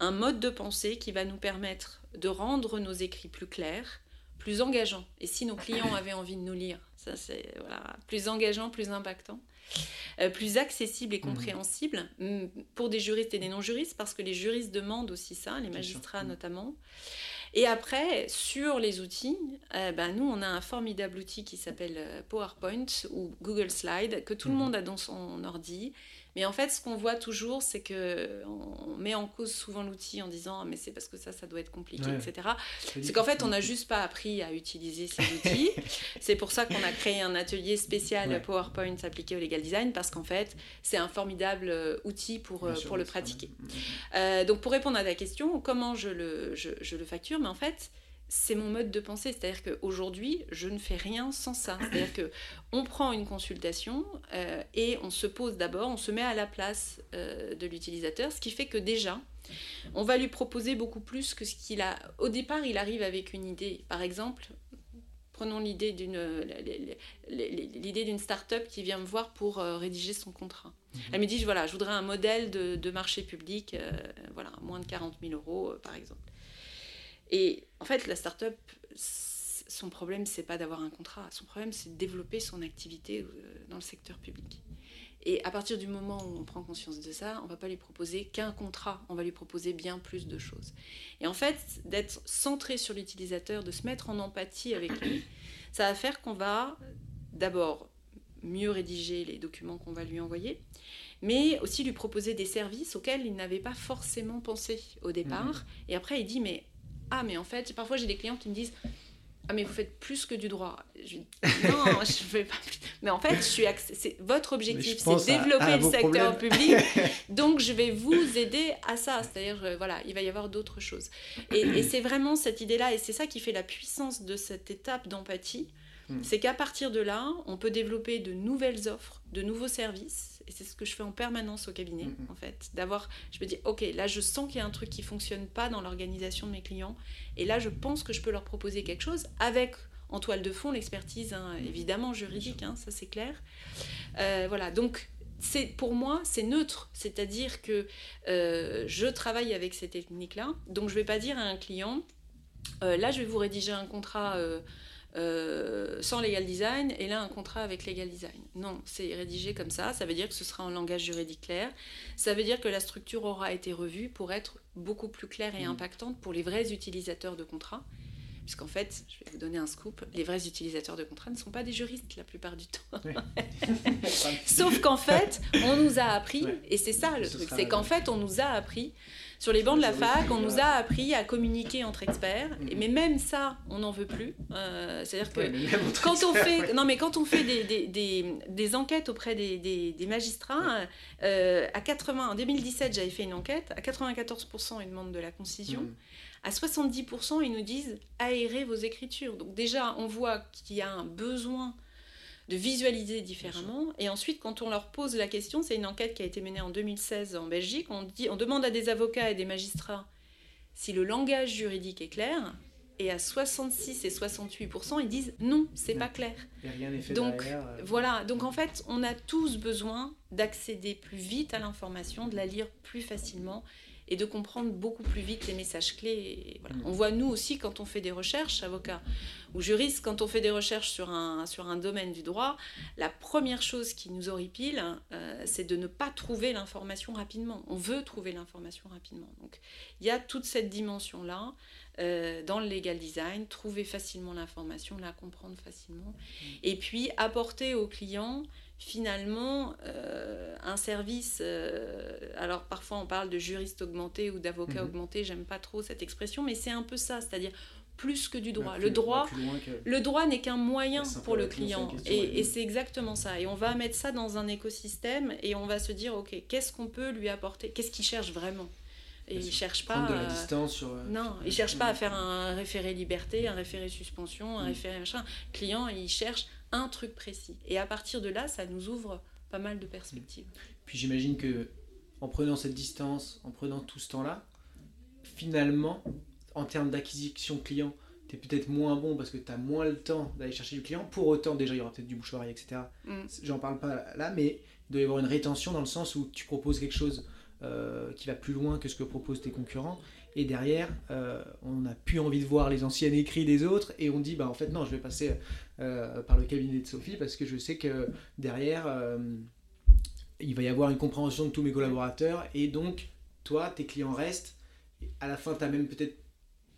Speaker 3: un mode de pensée qui va nous permettre de rendre nos écrits plus clairs, plus engageants. Et si nos clients avaient envie de nous lire, ça c'est voilà, plus engageant, plus impactant. Euh, plus accessible et mmh. compréhensible pour des juristes et des non-juristes, parce que les juristes demandent aussi ça, les magistrats mmh. notamment. Et après, sur les outils, euh, ben, nous, on a un formidable outil qui s'appelle euh, PowerPoint ou Google Slide, que tout le mhm. monde a dans son ordi mais en fait, ce qu'on voit toujours, c'est que on met en cause souvent l'outil en disant ah, mais c'est parce que ça, ça doit être compliqué, etc. C'est qu'en fait, on n'a juste pas appris à utiliser ces outils. c'est pour ça qu'on a créé un atelier spécial PowerPoint appliqué au legal design parce qu'en fait, c'est un formidable euh, outil pour, euh, pour le pratiquer. Euh, donc, pour répondre à ta question, comment je le, je, je le facture? Mais en fait, c'est mon mode de pensée. C'est-à-dire qu'aujourd'hui, je ne fais rien sans ça. C'est-à-dire que on prend une consultation euh, et on se pose d'abord, on se met à la place euh, de l'utilisateur, ce qui fait que déjà, on va lui proposer beaucoup plus que ce qu'il a. Au départ, il arrive avec une idée. Par exemple, prenons l'idée d'une l'idée d'une start-up qui vient me voir pour euh, rédiger son contrat. Mhm. Elle me dit voilà, je voudrais un modèle de, marché public, voilà, moins de 40 000 euros, par exemple. Et en fait, la start-up, son problème, c'est pas d'avoir un contrat. Son problème, c'est de développer son activité euh, dans le secteur public. Et à partir du moment où on prend conscience de ça, on va pas lui proposer qu'un contrat, on va lui proposer bien plus de choses. Et en fait, d'être centré sur l'utilisateur, de se mettre en empathie avec lui, ça va faire qu'on va d'abord mieux rédiger les documents qu'on va lui envoyer, mais aussi lui proposer des services auxquels il n'avait pas forcément pensé au départ. Mhm. Et après, il dit, mais ah, mais en fait, parfois j'ai des clients qui me disent Ah, mais vous faites plus que du droit. Je Non, je ne fais pas. Mais en fait, je suis votre objectif, c'est développer le secteur public. donc, je vais vous aider à ça. C'est-à-dire, euh, voilà, il va y avoir d'autres choses. et c'est vraiment cette idée-là, et c'est ça qui fait la puissance de cette étape d'empathie. Hmm. C'est qu'à partir de là, on peut développer de nouvelles offres, de nouveaux services et c'est ce que je fais en permanence au cabinet, mm-hmm. en fait. D'avoir, je me dis, ok, là je sens qu'il y a un truc qui fonctionne pas dans l'organisation de mes clients, et là je pense que je peux leur proposer quelque chose avec en toile de fond l'expertise, hein, évidemment juridique, hein, ça c'est clair. Euh, voilà, donc c'est pour moi c'est neutre, c'est-à-dire que euh, je travaille avec ces techniques-là, donc je vais pas dire à un client, euh, là je vais vous rédiger un contrat euh, sans legal design et là un contrat avec legal design. Non, c'est rédigé comme ça. Ça veut dire que ce sera en langage juridique clair. Ça veut dire que la structure aura été revue pour être beaucoup plus claire et mmh. impactante pour les vrais utilisateurs de contrats. puisqu'en fait, je vais vous donner un scoop, les vrais utilisateurs de contrats ne sont pas des juristes la plupart du temps. Sauf qu'en fait, on nous a appris, et c'est ça le truc, c'est qu'en fait, on nous a appris sur les bancs de la fac, on nous a appris à communiquer entre experts, mm-hmm. mais même ça, on n'en veut plus. Euh, c'est-à-dire que quand on fait, non mais quand on fait des, des, des, enquêtes auprès des, magistrats, euh, à 80, en 2017, j'avais fait une enquête, à 94%, ils demandent de la concision. Mm. À 70%, ils nous disent aérez vos écritures. Donc déjà, on voit qu'il y a un besoin de visualiser différemment. Et ensuite, quand on leur pose la question, c'est une enquête qui a été menée en 2016 en Belgique, on, dit, on demande à des avocats et des magistrats si le langage juridique est clair. Et à 66 et 68% ils disent non, c'est pas clair.
Speaker 4: rien fait
Speaker 3: donc
Speaker 4: euh,
Speaker 3: voilà, donc en fait, on a tous besoin d'accéder plus vite à l'information, de la lire plus facilement et de comprendre beaucoup plus vite les messages clés. Mm. On voit nous aussi quand on fait des recherches, avocats ou juristes, quand on fait des recherches sur un, sur un domaine du droit, la première chose qui nous horripile, euh, c'est de ne pas trouver l'information rapidement. On veut trouver l'information rapidement. Donc il y a toute cette dimension-là euh, dans le legal design, trouver facilement l'information, la comprendre facilement, mm. et puis apporter aux clients finalement euh, un service. Euh, alors parfois on parle de juriste augmenté ou d'avocat mhm. augmenté, j'aime pas trop cette expression, mais c'est un peu ça, c'est-à-dire plus que du droit. le droit, le droit n'est qu'un moyen pour le client, et, c'est exactement ça. Et on va mettre ça dans un écosystème et on va se dire ok, qu'est-ce qu'on peut lui apporter, qu'est-ce qu'il cherche vraiment? Et il cherche pas.
Speaker 4: De la distance sur.
Speaker 3: Non, il cherche pas à faire un référé liberté, un référé suspension, un mm. référé machin. client, il cherche un truc précis. Et à partir de là, ça nous ouvre pas mal de perspectives.
Speaker 4: Puis j'imagine que en prenant cette distance, en prenant tout ce temps-là, finalement, en termes d'acquisition client, tu es peut-être moins bon parce que tu as moins le temps d'aller chercher du client. Pour autant, déjà, il y aura peut-être du bouche etc. Mm. J'en parle pas là, mais il doit y avoir une rétention dans le sens où tu proposes quelque chose euh, qui va plus loin que ce que proposent tes concurrents. Et derrière, euh, on n'a plus envie de voir les anciens écrits des autres et on dit, bah en fait non, je vais passer euh, par le cabinet de Sophie parce que je sais que derrière, il va y avoir une compréhension de tous mes collaborateurs et donc, toi, tes clients restent. À la fin, tu as même peut-être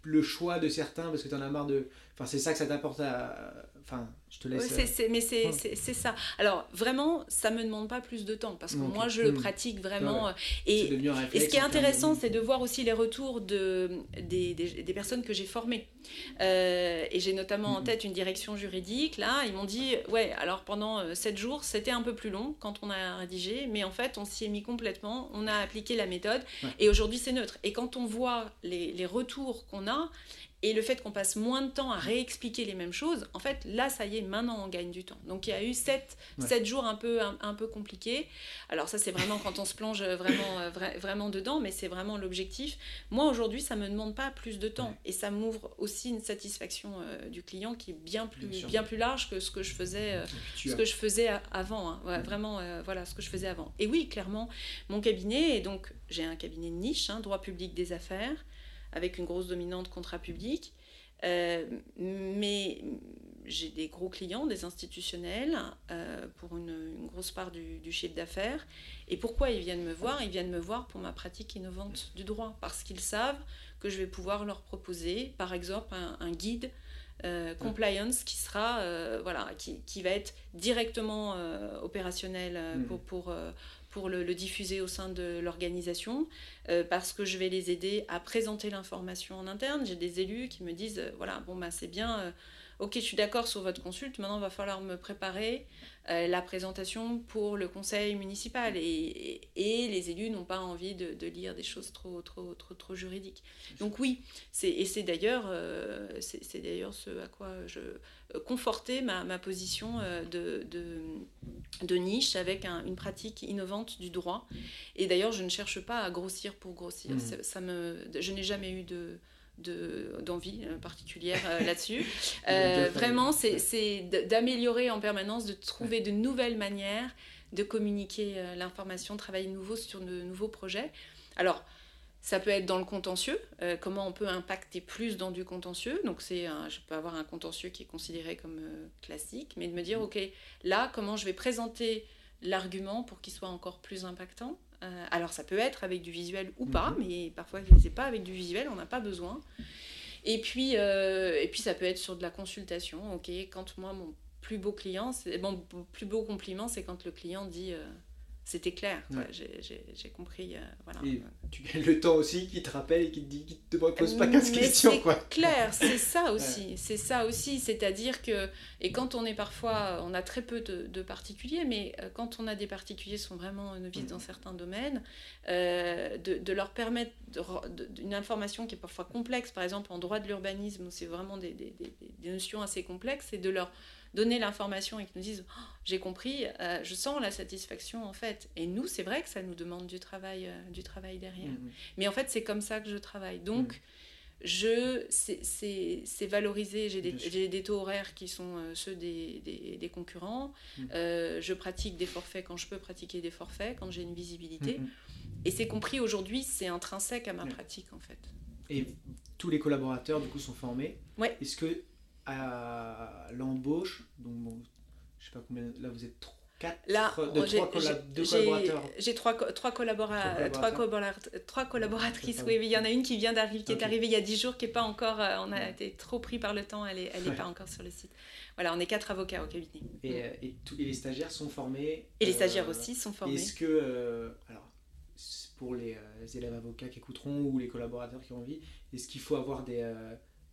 Speaker 4: le choix de certains parce que tu en as marre de... Enfin, c'est ça que ça t'apporte à Enfin, je te laisse.
Speaker 3: Euh, mais c'est ça. Alors, vraiment, ça me demande pas plus de temps parce que moi, je le pratique vraiment. Et, et, ce qui est intéressant, c'est de voir aussi les retours de, des, des, personnes que j'ai formées. Euh, et j'ai notamment en hmm. tête une direction juridique. Là, ils m'ont dit Ouais, alors pendant 7 euh, jours, c'était un peu plus long quand on a rédigé, mais en fait, on s'y est mis complètement. On a appliqué la méthode et aujourd'hui, c'est neutre. Et quand on voit les, les retours qu'on a, et le fait qu'on passe moins de temps à réexpliquer les mêmes choses, en fait, là, ça y est, maintenant, on gagne du temps. Donc, il y a eu sept, jours un peu, un, peu compliqués. Alors, ça, c'est vraiment quand on se plonge vraiment, euh, vraiment dedans, mais c'est vraiment l'objectif. Moi, aujourd'hui, ça ne me demande pas plus de temps. Et ça m'ouvre aussi une satisfaction euh, du client qui est bien plus, bien, plus large que ce que je faisais, euh, ce que je faisais avant. Hein. Vraiment, voilà, ce que je faisais avant. Et oui, clairement, mon cabinet, et donc, j'ai un cabinet de niche, hein, droit public des affaires avec une grosse dominante contrat public. Euh, mais j'ai des gros clients, des institutionnels, euh, pour une, grosse part du, chiffre d'affaires. Et pourquoi ils viennent me voir? Ils viennent me voir pour ma pratique innovante du droit, parce qu'ils savent que je vais pouvoir leur proposer, par exemple, un, guide euh, compliance qui sera voilà qui, qui, va être directement opérationnel mmh. pour, pour, pour le, diffuser au sein de l'organisation, euh, parce que je vais les aider à présenter l'information en interne. J'ai des élus qui me disent, euh, voilà, bon, bah, c'est bien, euh, ok, je suis d'accord sur votre consulte, maintenant il va falloir me préparer euh, la présentation pour le conseil municipal. Et, et, les élus n'ont pas envie de, de, lire des choses trop, trop, trop, trop juridiques. Donc oui, et c'est d'ailleurs euh, c'est d'ailleurs ce à quoi je euh, confortais ma, ma position de, de, de, niche avec une pratique innovante du droit. Et d'ailleurs, je ne cherche pas à grossir pour grossir. Mmh. Ça me, je n'ai jamais eu de d'envie euh, particulière euh, là-dessus. Euh, vraiment, c'est d'améliorer en permanence, de trouver de nouvelles manières de communiquer l'information, travailler nouveau sur de nouveaux projets. Alors, ça peut être dans le contentieux, comment on peut impacter plus dans du contentieux. Donc, c'est je peux avoir un contentieux qui est considéré comme classique, mais de me dire, OK, là, comment je vais présenter l'argument pour qu'il soit encore plus impactant? Euh, alors ça peut être avec du visuel ou pas, mhm. mais parfois c'est pas avec du visuel, on n'a pas besoin. Et puis, euh, et puis ça peut être sur de la consultation. Ok, quand moi mon plus beau client, c'est bon, plus beau compliment, c'est quand le client dit euh, c'était clair, j'ai compris. Euh, voilà.
Speaker 4: Et tu gagnes le temps aussi qui te rappelle et qui te dit, qui te pose pas 15 questions.
Speaker 3: C'est clair, c'est ça aussi. C'est ça aussi. C'est-à-dire que, et quand on est parfois, on a très peu de, particuliers, mais euh, quand on a des particuliers qui sont vraiment novices dans certains domaines, euh, de, leur permettre une information qui est parfois complexe, par exemple en droit de l'urbanisme, où c'est vraiment des, des, des, notions assez complexes, et de leur donner l'information et qu'ils nous disent oh, j'ai compris, euh, je sens la satisfaction en fait. Et nous, c'est vrai que ça nous demande du travail, euh, du travail derrière. Mm-hmm. Mais en fait, c'est comme ça que je travaille. Donc, mm. je c'est valorisé. J'ai des, des, taux horaires qui sont euh, ceux des, des, concurrents. Mm. je pratique des forfaits quand je peux pratiquer des forfaits, quand j'ai une visibilité. Et c'est compris aujourd'hui, c'est intrinsèque à ma pratique en fait.
Speaker 4: Et tous les collaborateurs du coup sont formés.
Speaker 3: Ouais.
Speaker 4: Est-ce que à l'embauche. Donc, bon, je sais pas combien. Là, vous êtes quatre,
Speaker 3: là,
Speaker 4: de trois collaborateurs.
Speaker 3: J'ai trois, trois, collaborateurs, trois, collaboratrices. Oui, il y en a une qui vient d'arriver, qui est arrivée il y a dix jours, qui est pas encore. Euh, on a été trop pris par le temps, elle est, elle est pas encore sur le site. Voilà, on est quatre avocats au cabinet.
Speaker 4: Et, euh, et, les stagiaires sont formés.
Speaker 3: Et les stagiaires euh, aussi sont formés.
Speaker 4: Est-ce que, alors, pour les, élèves avocats qui écouteront ou les collaborateurs qui ont envie, est-ce qu'il faut avoir des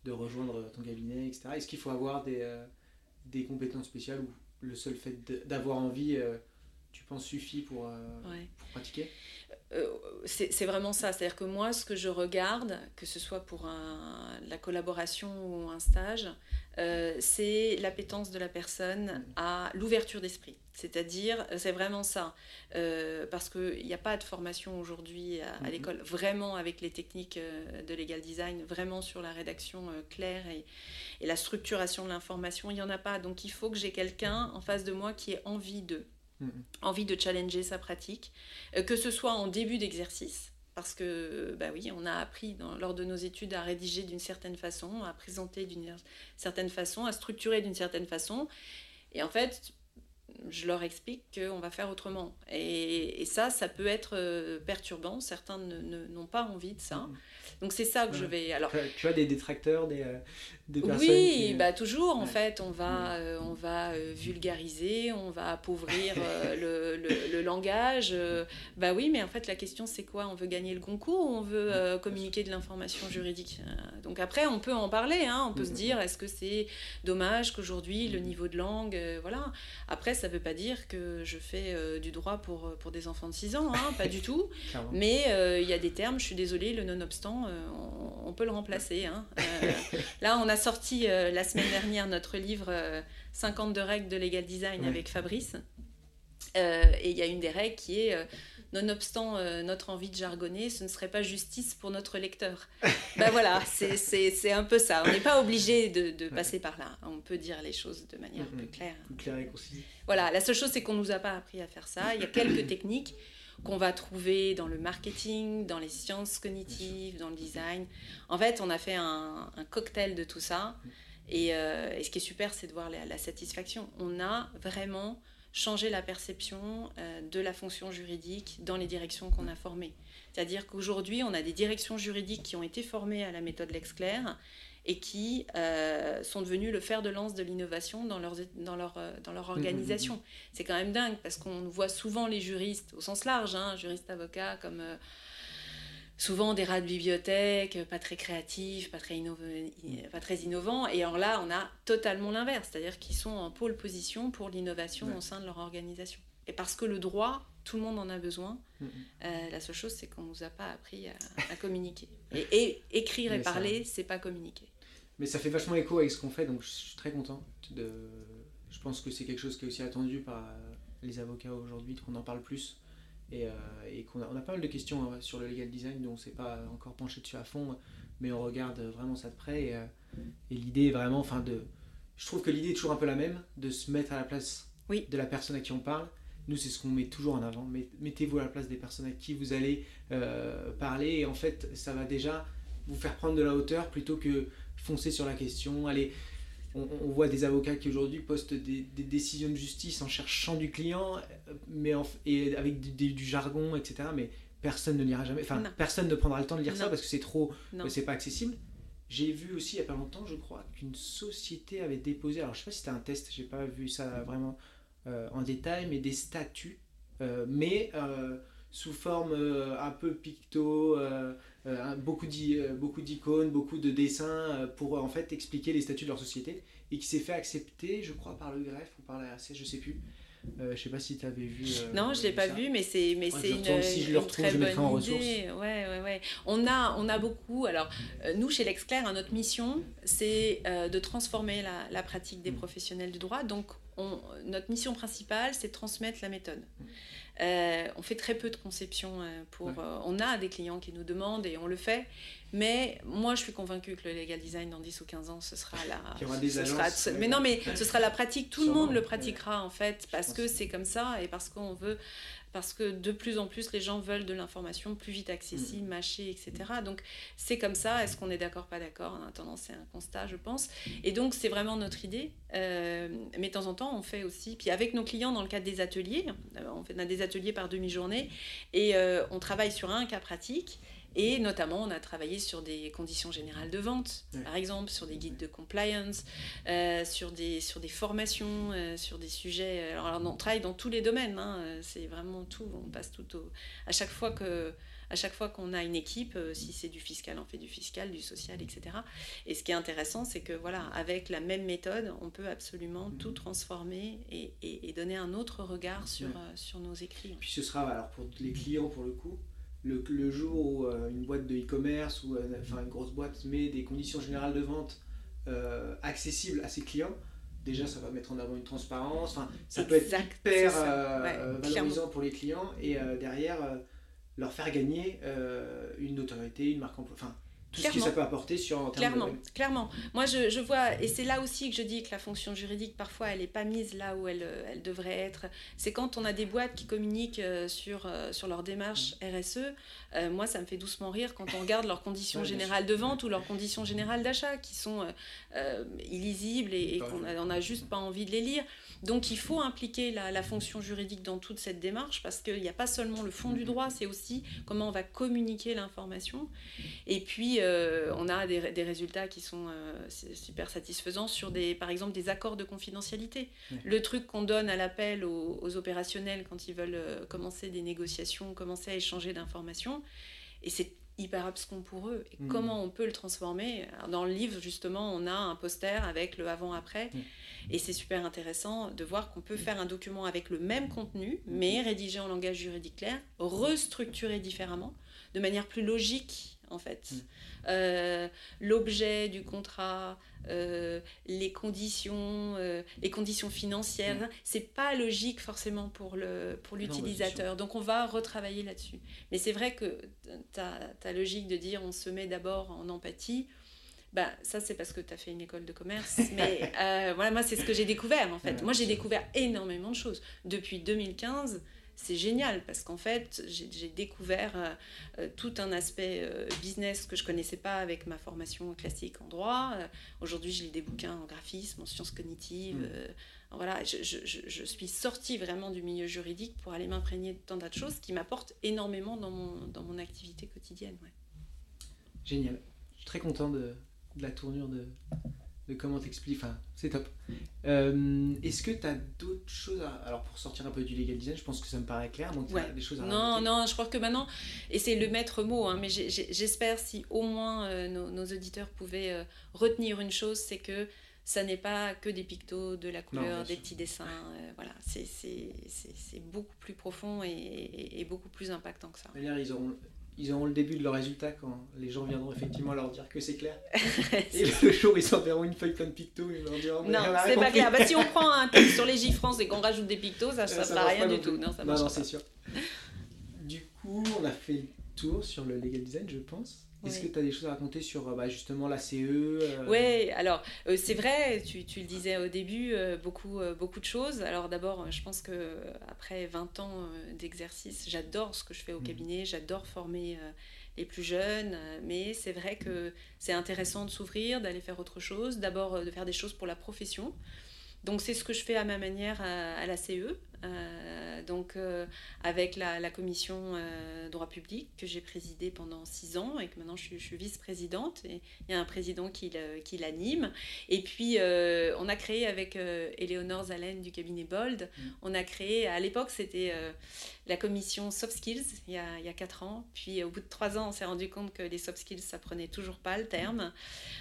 Speaker 4: de rejoindre ton cabinet, etc. Est-ce qu'il faut avoir des, euh, des compétences spéciales ou le seul fait d'avoir envie, euh, tu penses, suffit pour, euh, pour pratiquer?
Speaker 3: C'est vraiment ça. C'est-à-dire que moi, ce que je regarde, que ce soit pour un, la collaboration ou un stage, c'est l'appétence de la personne à l'ouverture d'esprit. C'est-à-dire, c'est vraiment ça. Euh, parce qu'il n'y a pas de formation aujourd'hui à, mhm. l'école, vraiment avec les techniques euh, de legal design, vraiment sur la rédaction euh, claire et, la structuration de l'information, il n'y en a pas. Donc il faut que j'ai quelqu'un en face de moi qui ait envie de, mhm. envie de challenger sa pratique, que ce soit en début d'exercice. Parce que, bah oui, on a appris lors de nos études à rédiger d'une certaine façon, à présenter d'une certaine façon, à structurer d'une certaine façon. Et en fait, je leur explique qu'on va faire autrement. Et, ça, ça peut être euh, perturbant. Certains n'ont pas envie de ça. Mm. Donc c'est ça que je vais. Alors,
Speaker 4: tu as des détracteurs, des, euh, des
Speaker 3: personnes Oui, bah, toujours en fait. On va, euh, on va vulgariser, on va appauvrir le, le, langage. bah oui, mais en fait, la question c'est quoi? On veut gagner le concours ou on veut communiquer de l'information juridique? Donc après, on peut en parler. Hein. on peut se mm. dire est-ce que c'est dommage qu'aujourd'hui le niveau de langue. voilà. Après, ça ne veut pas dire que je fais euh, du droit pour, euh, pour des enfants de 6 ans, hein, pas du tout. Mais euh, il y a des termes, je suis désolée, le nonobstant, on, on, peut le remplacer. Hein. là, on a sorti la semaine dernière notre livre 52 règles de legal design avec Fabrice. et il y a une des règles qui est nonobstant euh, notre envie de jargonner, ce ne serait pas justice pour notre lecteur. ben voilà, c'est un peu ça. On n'est pas obligé de, passer par là. On peut dire les choses de manière plus claire.
Speaker 4: Plus claire et concise.
Speaker 3: Voilà, la seule chose, c'est qu'on ne nous a pas appris à faire ça. Il y a quelques techniques qu'on va trouver dans le marketing, dans les sciences cognitives, dans le design. En fait, on a fait un, cocktail de tout ça. Euh, et, ce qui est super, c'est de voir la satisfaction. On a vraiment changer la perception euh, de la fonction juridique dans les directions qu'on a formées. C'est-à-dire qu'aujourd'hui, on a des directions juridiques qui ont été formées à la méthode LexClair et qui euh, sont devenues le fer de lance de l'innovation dans leur, dans leur, euh, dans leur mmh, mmh, organisation. Mmh, C'est quand même dingue parce qu'on voit souvent les juristes, au sens large, hein, juristes avocats, comme souvent des rats de bibliothèque, pas très créatifs, pas très, pas très innovants. Et alors là, on a totalement l'inverse, c'est-à-dire qu'ils sont en pôle position pour l'innovation au sein de leur organisation. Et parce que le droit, tout le monde en a besoin, euh, la seule chose, c'est qu'on ne nous a pas appris à, communiquer. Et, écrire et parler, c'est pas communiquer.
Speaker 4: Mais ça fait vachement écho avec ce qu'on fait, donc je suis très content. De... Je pense que c'est quelque chose qui est aussi attendu par les avocats aujourd'hui, qu'on en parle plus. Et, euh, et qu'on a, on a pas mal de questions hein, sur le legal design, dont on ne s'est pas encore penché dessus à fond, mais on regarde vraiment ça de près. Et, euh, et l'idée est vraiment, enfin, de. Je trouve que l'idée est toujours un peu la même, de se mettre à la place
Speaker 3: oui.
Speaker 4: de la personne à qui on parle. Nous, c'est ce qu'on met toujours en avant. Mettez-vous à la place des personnes à qui vous allez euh, parler. Et en fait, ça va déjà vous faire prendre de la hauteur plutôt que foncer sur la question. Allez, on, voit des avocats qui aujourd'hui postent des, décisions de justice en cherchant du client, mais et avec du, jargon, etc. Mais personne ne lira jamais. Enfin, personne ne prendra le temps de lire ça parce que c'est trop, c'est pas accessible. j'ai vu aussi il n'y a pas longtemps, je crois, qu'une société avait déposé, alors je sais pas si c'était un test, j'ai pas vu ça vraiment euh, en détail, mais des statuts, euh, mais euh, sous forme un peu picto, beaucoup d'icônes, beaucoup de dessins pour en fait expliquer les statuts de leur société et qui s'est fait accepter, je crois, par le greffe ou par la RC, je sais plus. Euh, je sais pas si tu avais vu. Euh,
Speaker 3: non, je l'ai pas vu, mais c'est mais c'est une, si une très bonne idée. Ouais, ouais, ouais. On a on a beaucoup. Alors euh, nous chez l'Exclair, hein, notre mission, c'est de transformer la, la, pratique des mm. professionnels du droit. Donc on, notre mission principale, c'est de transmettre la méthode. Euh, on fait très peu de conception euh, pour. Euh, on a des clients qui nous demandent et on le fait, mais moi je suis convaincue que le legal design dans 10 ou 15 ans ce sera la. mais non, mais ce sera la pratique. Tout le monde le pratiquera en fait parce que c'est comme ça et parce qu'on veut parce que de plus en plus les gens veulent de l'information plus vite accessible, mm. mâchée, etc. Donc c'est comme ça. Est-ce qu'on est d'accord, pas d'accord? En attendant, c'est un constat, je pense. Et donc c'est vraiment notre idée. Euh, mais de temps en temps, on fait aussi, puis avec nos clients dans le cadre des ateliers, euh, on fait des ateliers par demi-journée et euh, on travaille sur un cas pratique. Et notamment, on a travaillé sur des conditions générales de vente, par exemple, sur des guides de compliance, euh, sur, des, sur des formations, euh, sur des sujets. Alors, on travaille dans tous les domaines, hein, c'est vraiment tout. On passe tout au. À chaque fois que. À chaque fois qu'on a une équipe, euh, si c'est du fiscal, on fait du fiscal, du social, etc. Et ce qui est intéressant, c'est que voilà, avec la même méthode, on peut absolument tout transformer et, et, donner un autre regard sur, sur nos écrits.
Speaker 4: Et puis ce sera, alors pour les clients pour le coup, le, jour où euh, une boîte de e-commerce ou euh, enfin une grosse boîte met des conditions générales de vente euh, accessibles à ses clients, déjà ça va mettre en avant une transparence, enfin ça peut être hyper valorisant pour les clients et derrière leur faire gagner une notoriété, une marque emploi, enfin tout ce que ça peut apporter sur en
Speaker 3: clairement, clairement. Moi, je, je vois, et c'est là aussi que je dis que la fonction juridique, parfois, elle n'est pas mise là où elle, elle devrait être. C'est quand on a des boîtes qui communiquent euh, sur, euh, sur leur démarche RSE. Euh, moi, ça me fait doucement rire quand on regarde leurs conditions générales de vente ou leurs conditions générales d'achat, qui sont illisibles et, et qu'on n'a juste pas envie de les lire. Donc, il faut impliquer la, la fonction juridique dans toute cette démarche parce qu'il n'y a pas seulement le fond du droit, c'est aussi comment on va communiquer l'information. Et puis, euh, on a des, résultats qui sont euh, super satisfaisants sur des, par exemple, des accords de confidentialité. Le truc qu'on donne à l'appel aux, opérationnels quand ils veulent euh, commencer des négociations, commencer à échanger d'informations, et c'est hyper abscon pour eux. Et mmh. comment on peut le transformer? Dans le livre, justement, on a un poster avec le avant-après. Et c'est super intéressant de voir qu'on peut faire un document avec le même contenu, mais rédigé en langage juridique clair, restructuré différemment, de manière plus logique en fait. Mm. Euh, l'objet du contrat, euh, les conditions, euh, les conditions financières, mm. c'est pas logique forcément pour le pour l'utilisateur. Donc on va retravailler là-dessus. Mais c'est vrai que ta, ta logique de dire on se met d'abord en empathie. Bah, ça, c'est parce que tu as fait une école de commerce. Mais voilà, moi, c'est ce que j'ai découvert, en fait. Moi, j'ai découvert énormément de choses. Depuis 2015, c'est génial parce qu'en fait, j'ai découvert euh, euh, tout un aspect euh, business que je connaissais pas avec ma formation classique en droit. Aujourd'hui, je lis des bouquins en graphisme, en sciences cognitives. Mm. voilà, je, je, suis sortie vraiment du milieu juridique pour aller m'imprégner de tant d'autres choses qui m'apportent énormément dans mon, dans mon activité quotidienne. Ouais.
Speaker 4: Génial. Je suis très content de, de la tournure de, de comment t'expliques. Enfin, c'est top. Euh, est-ce que tu as d'autres choses à... Alors, pour sortir un peu du legal design, je pense que ça me paraît clair. Donc,
Speaker 3: ouais. des choses à Non, non, je crois que maintenant, et c'est le maître mot, hein, mais j'espère si au moins euh, nos, auditeurs pouvaient euh, retenir une chose, c'est que ça n'est pas que des pictos, de la couleur, des petits dessins. voilà, c'est beaucoup plus profond et, et, beaucoup plus impactant que ça.
Speaker 4: D'ailleurs, ils auront ils auront le début de leur résultat quand les gens viendront effectivement leur dire que c'est clair. et le jour ils enverront une feuille plein de pictos, ils leur diront
Speaker 3: Non, c'est pas clair. Bah, si on prend un texte sur les J-France et qu'on rajoute des pictos, ça ne fera rien du tout. Non, ça non, non c'est sûr.
Speaker 4: Du coup, on a fait le tour sur le legal design, je pense. Est-ce que tu as des choses à raconter sur bah, justement la CE euh...
Speaker 3: Oui, alors euh, c'est vrai, tu, tu, le disais au début, euh, beaucoup, euh, beaucoup de choses. Alors d'abord, je pense que après 20 ans d'exercice, j'adore ce que je fais au mmh. cabinet, j'adore former les plus jeunes, mais c'est vrai que c'est intéressant de s'ouvrir, d'aller faire autre chose, d'abord de faire des choses pour la profession Donc c'est ce que je fais à ma manière à, la CE, euh, donc euh, avec la, commission euh, droit public que j'ai présidée pendant six ans et que maintenant je, suis vice-présidente et il y a un président qui, qui l'anime. Et puis on a créé avec Éléonore Zalen du cabinet Bold, mm. on a créé, à l'époque c'était la commission soft skills il y, a, il y, a, quatre ans. Puis au bout de trois ans on s'est rendu compte que les soft skills ça prenait toujours pas le terme.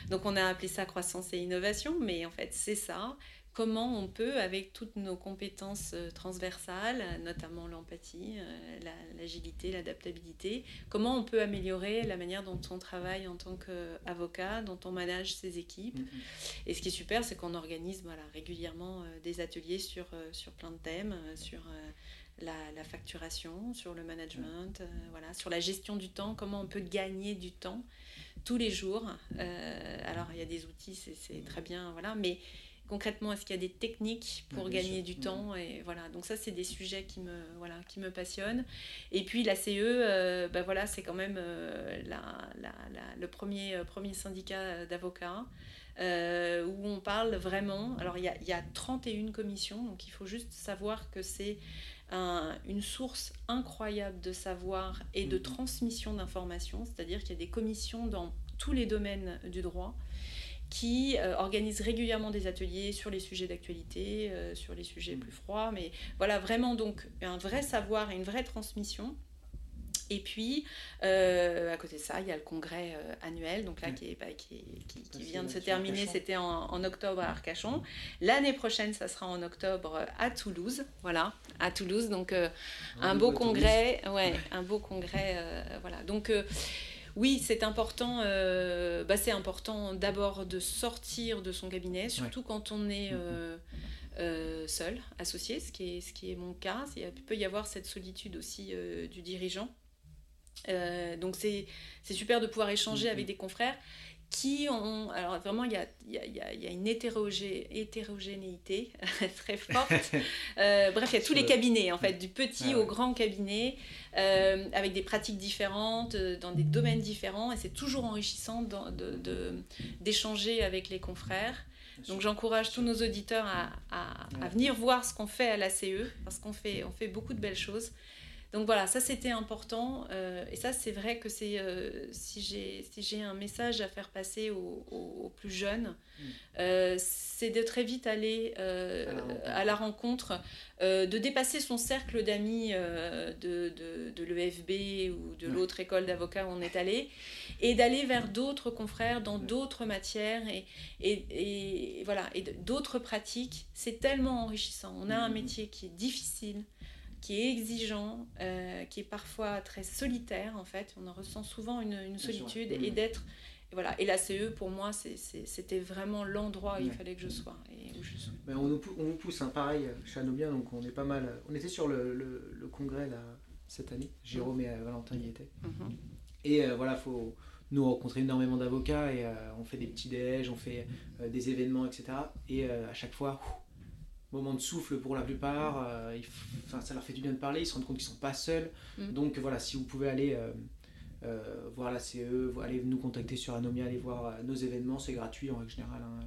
Speaker 3: Donc on a appelé ça croissance et innovation, mais en fait c'est ça comment on peut, avec toutes nos compétences euh, transversales, notamment l'empathie, euh, l'agilité, l'adaptabilité, comment on peut améliorer la manière dont on travaille en tant qu'avocat, dont on manage ses équipes. Mm-hmm. Et ce qui est super, c'est qu'on organise voilà, régulièrement euh, des ateliers sur, sur plein de thèmes, sur la, facturation, sur le management, voilà, sur la gestion du temps, comment on peut gagner du temps tous les jours. alors, il y a des outils, c'est très bien, voilà, mais concrètement, est-ce qu'il y a des techniques pour gagner du temps Et voilà, donc ça, c'est des sujets qui me, voilà, qui me passionnent. Et puis la CE, euh, ben voilà, c'est quand même euh, la, la, le premier, euh, premier syndicat d'avocats. où on parle vraiment. Alors, il y a, y a 31 commissions, donc il faut juste savoir que c'est une source incroyable de savoir et de mm-hmm. transmission d'informations, c'est-à-dire qu'il y a des commissions dans tous les domaines du droit qui euh, organise régulièrement des ateliers sur les sujets d'actualité, euh, sur les sujets plus froids, mais voilà, vraiment donc un vrai savoir et une vraie transmission. Et puis, euh, à côté de ça, il y a le congrès annuel, donc là, qui, est, bah, qui, qui, vient de se terminer, c'était en, octobre à Arcachon. L'année prochaine, ça sera en octobre à Toulouse, voilà, à Toulouse, donc un beau congrès, ouais, un beau congrès, voilà. Donc, oui, c'est important. Euh, bah, c'est important d'abord de sortir de son cabinet, surtout quand on est euh, euh, seul, associé, ce qui est, ce qui est mon cas. Il peut y avoir cette solitude aussi du dirigeant. donc c'est super de pouvoir échanger avec des confrères qui ont... Alors vraiment, il y a, y, a, y a, une hétérogénéité très forte. Euh, bref, il y a tous les cabinets, en fait, du petit ah au grand cabinet, euh, avec des pratiques différentes, euh, dans des domaines différents, et c'est toujours enrichissant d'échanger de, avec les confrères. Donc j'encourage tous nos auditeurs à, à, à, venir voir ce qu'on fait à la CE, parce qu'on fait, on fait beaucoup de belles choses. Donc voilà, ça c'était important. Euh, et ça, c'est vrai que c'est euh, si j'ai si un message à faire passer aux, plus jeunes, mm. euh, c'est de très vite aller à la rencontre, de dépasser son cercle d'amis de, de, l'EFB ou de l'autre école d'avocats où on est allé, et d'aller vers d'autres confrères dans d'autres matières et, et, et voilà, et d'autres pratiques. C'est tellement enrichissant. On a un mm. métier qui est difficile qui est exigeant, euh, qui est parfois très solitaire en fait. On en ressent souvent une, solitude et d'être voilà. Et la CE, pour moi, c'était vraiment l'endroit où il fallait que je sois. Et où je suis.
Speaker 4: Ben, on, nous, on, pousse, hein, pareil, chez Anobien, donc on est pas mal. On était sur le, le, congrès là, cette année. Jérôme et euh, Valentin y étaient. Mhm. Et euh, voilà, faut nous rencontrer énormément d'avocats et on fait des petits déj, on fait des événements, etc. Et à chaque fois, moment de souffle pour la plupart. Euh, enfin, ça leur fait du bien de parler, ils se rendent compte qu'ils ne sont pas seuls. Mm. Donc voilà, si vous pouvez aller euh, euh, voir la CE, aller nous contacter sur Anomia, aller voir nos événements, c'est gratuit en règle générale. Hein.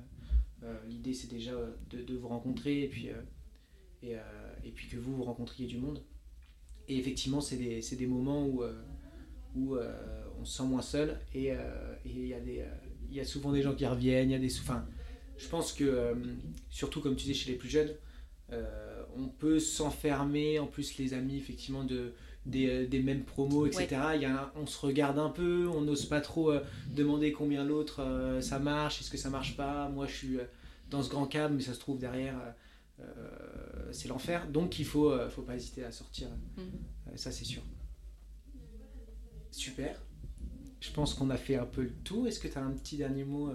Speaker 4: L'idée c'est déjà de, vous rencontrer et puis, et, et, puis que vous vous rencontriez du monde. Et effectivement, c'est des, des, moments où, où on se sent moins seul et il y, a y a souvent des gens qui reviennent, il y a des... Enfin, je pense que, euh, surtout comme tu dis chez les plus jeunes, euh, on peut s'enfermer, en plus les amis effectivement de, des, euh, mêmes promos, etc. Il y a on se regarde un peu, on n'ose pas trop demander combien l'autre ça marche, est-ce que ça marche pas? Moi je suis dans ce grand cadre, mais ça se trouve derrière, c'est l'enfer. Donc il faut, faut pas hésiter à sortir, mm. ça c'est sûr. Super. Je pense qu'on a fait un peu le tour. Est-ce que tu as un petit dernier mot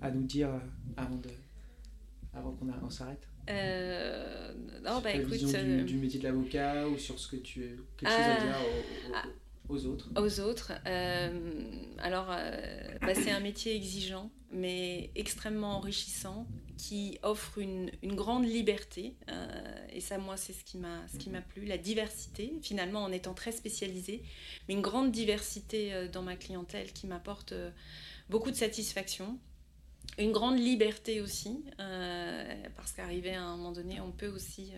Speaker 4: à nous dire euh, avant, de, avant qu'on s'arrête
Speaker 3: euh, non, bah écoute.
Speaker 4: Vision du, euh, du, métier de l'avocat ou sur ce que tu. quelque chose à dire aux, autres?
Speaker 3: Aux autres. alors, bah, c'est un métier exigeant, mais extrêmement enrichissant, qui offre une, une grande liberté. et ça, moi, c'est ce qui m'a mhm. plu. La diversité, finalement, en étant très spécialisée, mais une grande diversité dans ma clientèle qui m'apporte beaucoup de satisfaction. Une grande liberté aussi, parce qu'arrivé à un moment donné, on peut aussi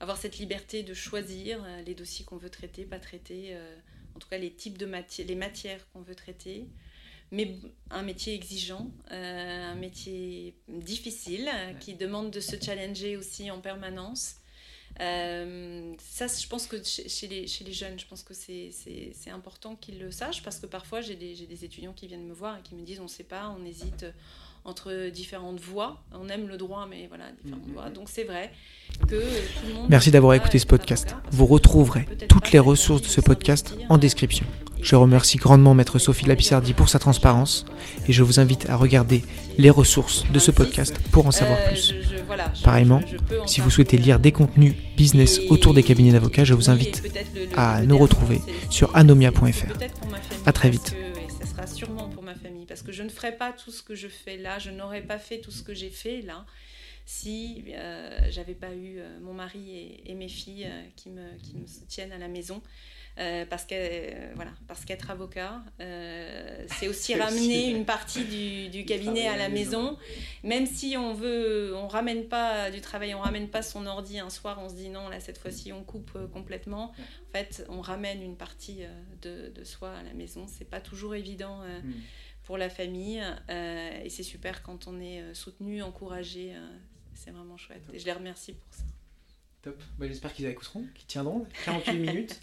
Speaker 3: avoir cette liberté de choisir les dossiers qu'on veut traiter, pas traiter, en tout cas les types de matières, les matières qu'on veut traiter mais un métier exigeant, un métier difficile, qui demande de se challenger aussi en permanence. Euh, ça, je pense que chez les, chez les jeunes, je pense que c'est important qu'ils le sachent parce que parfois j'ai des, des, étudiants qui viennent me voir et qui me disent on ne sait pas, on hésite entre différentes voies. On aime le droit, mais voilà, différentes mm-hmm. voies. Donc c'est vrai que tout le monde.
Speaker 4: Merci d'avoir écouté ce podcast. Vous retrouverez toutes les ressources de ce podcast en description. Je remercie grandement Maître Sophie Lapissardi pour sa transparence et je vous invite à regarder les ressources de ce podcast pour en savoir euh, plus. Pareillement, si vous souhaitez lire des contenus business autour des cabinets d'avocats, je vous invite à nous retrouver sur anomia.fr. À très vite.
Speaker 3: Famille parce que je ne ferai pas tout ce que je fais là, je n'aurais pas fait tout ce que j'ai fait là si euh, j'avais pas eu euh, mon mari et, mes filles euh, qui, me, qui me soutiennent à la maison. Parce que voilà, parce qu'être avocat, c'est aussi ramener une partie du, du cabinet à la maison. Même si on veut, on ramène pas du travail, on ramène pas son ordi un soir, on se dit non là cette fois-ci on coupe complètement. En fait, on ramène une partie de, de soi à la maison. C'est pas toujours évident. Hmm. Pour la famille, et c'est super quand on est soutenu, encouragé, c'est vraiment chouette. Et je les remercie pour ça.
Speaker 4: Top. Bah, J'espère qu'ils écouteront, qu'ils tiendront 48 minutes.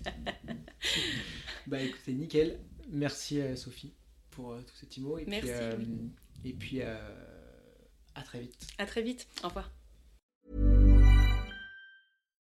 Speaker 4: bah écoutez, nickel. Merci euh, Sophie pour euh, tout cet mot. Et
Speaker 3: Merci.
Speaker 4: Puis, euh, et puis euh, à très vite.
Speaker 3: À très vite. Au revoir.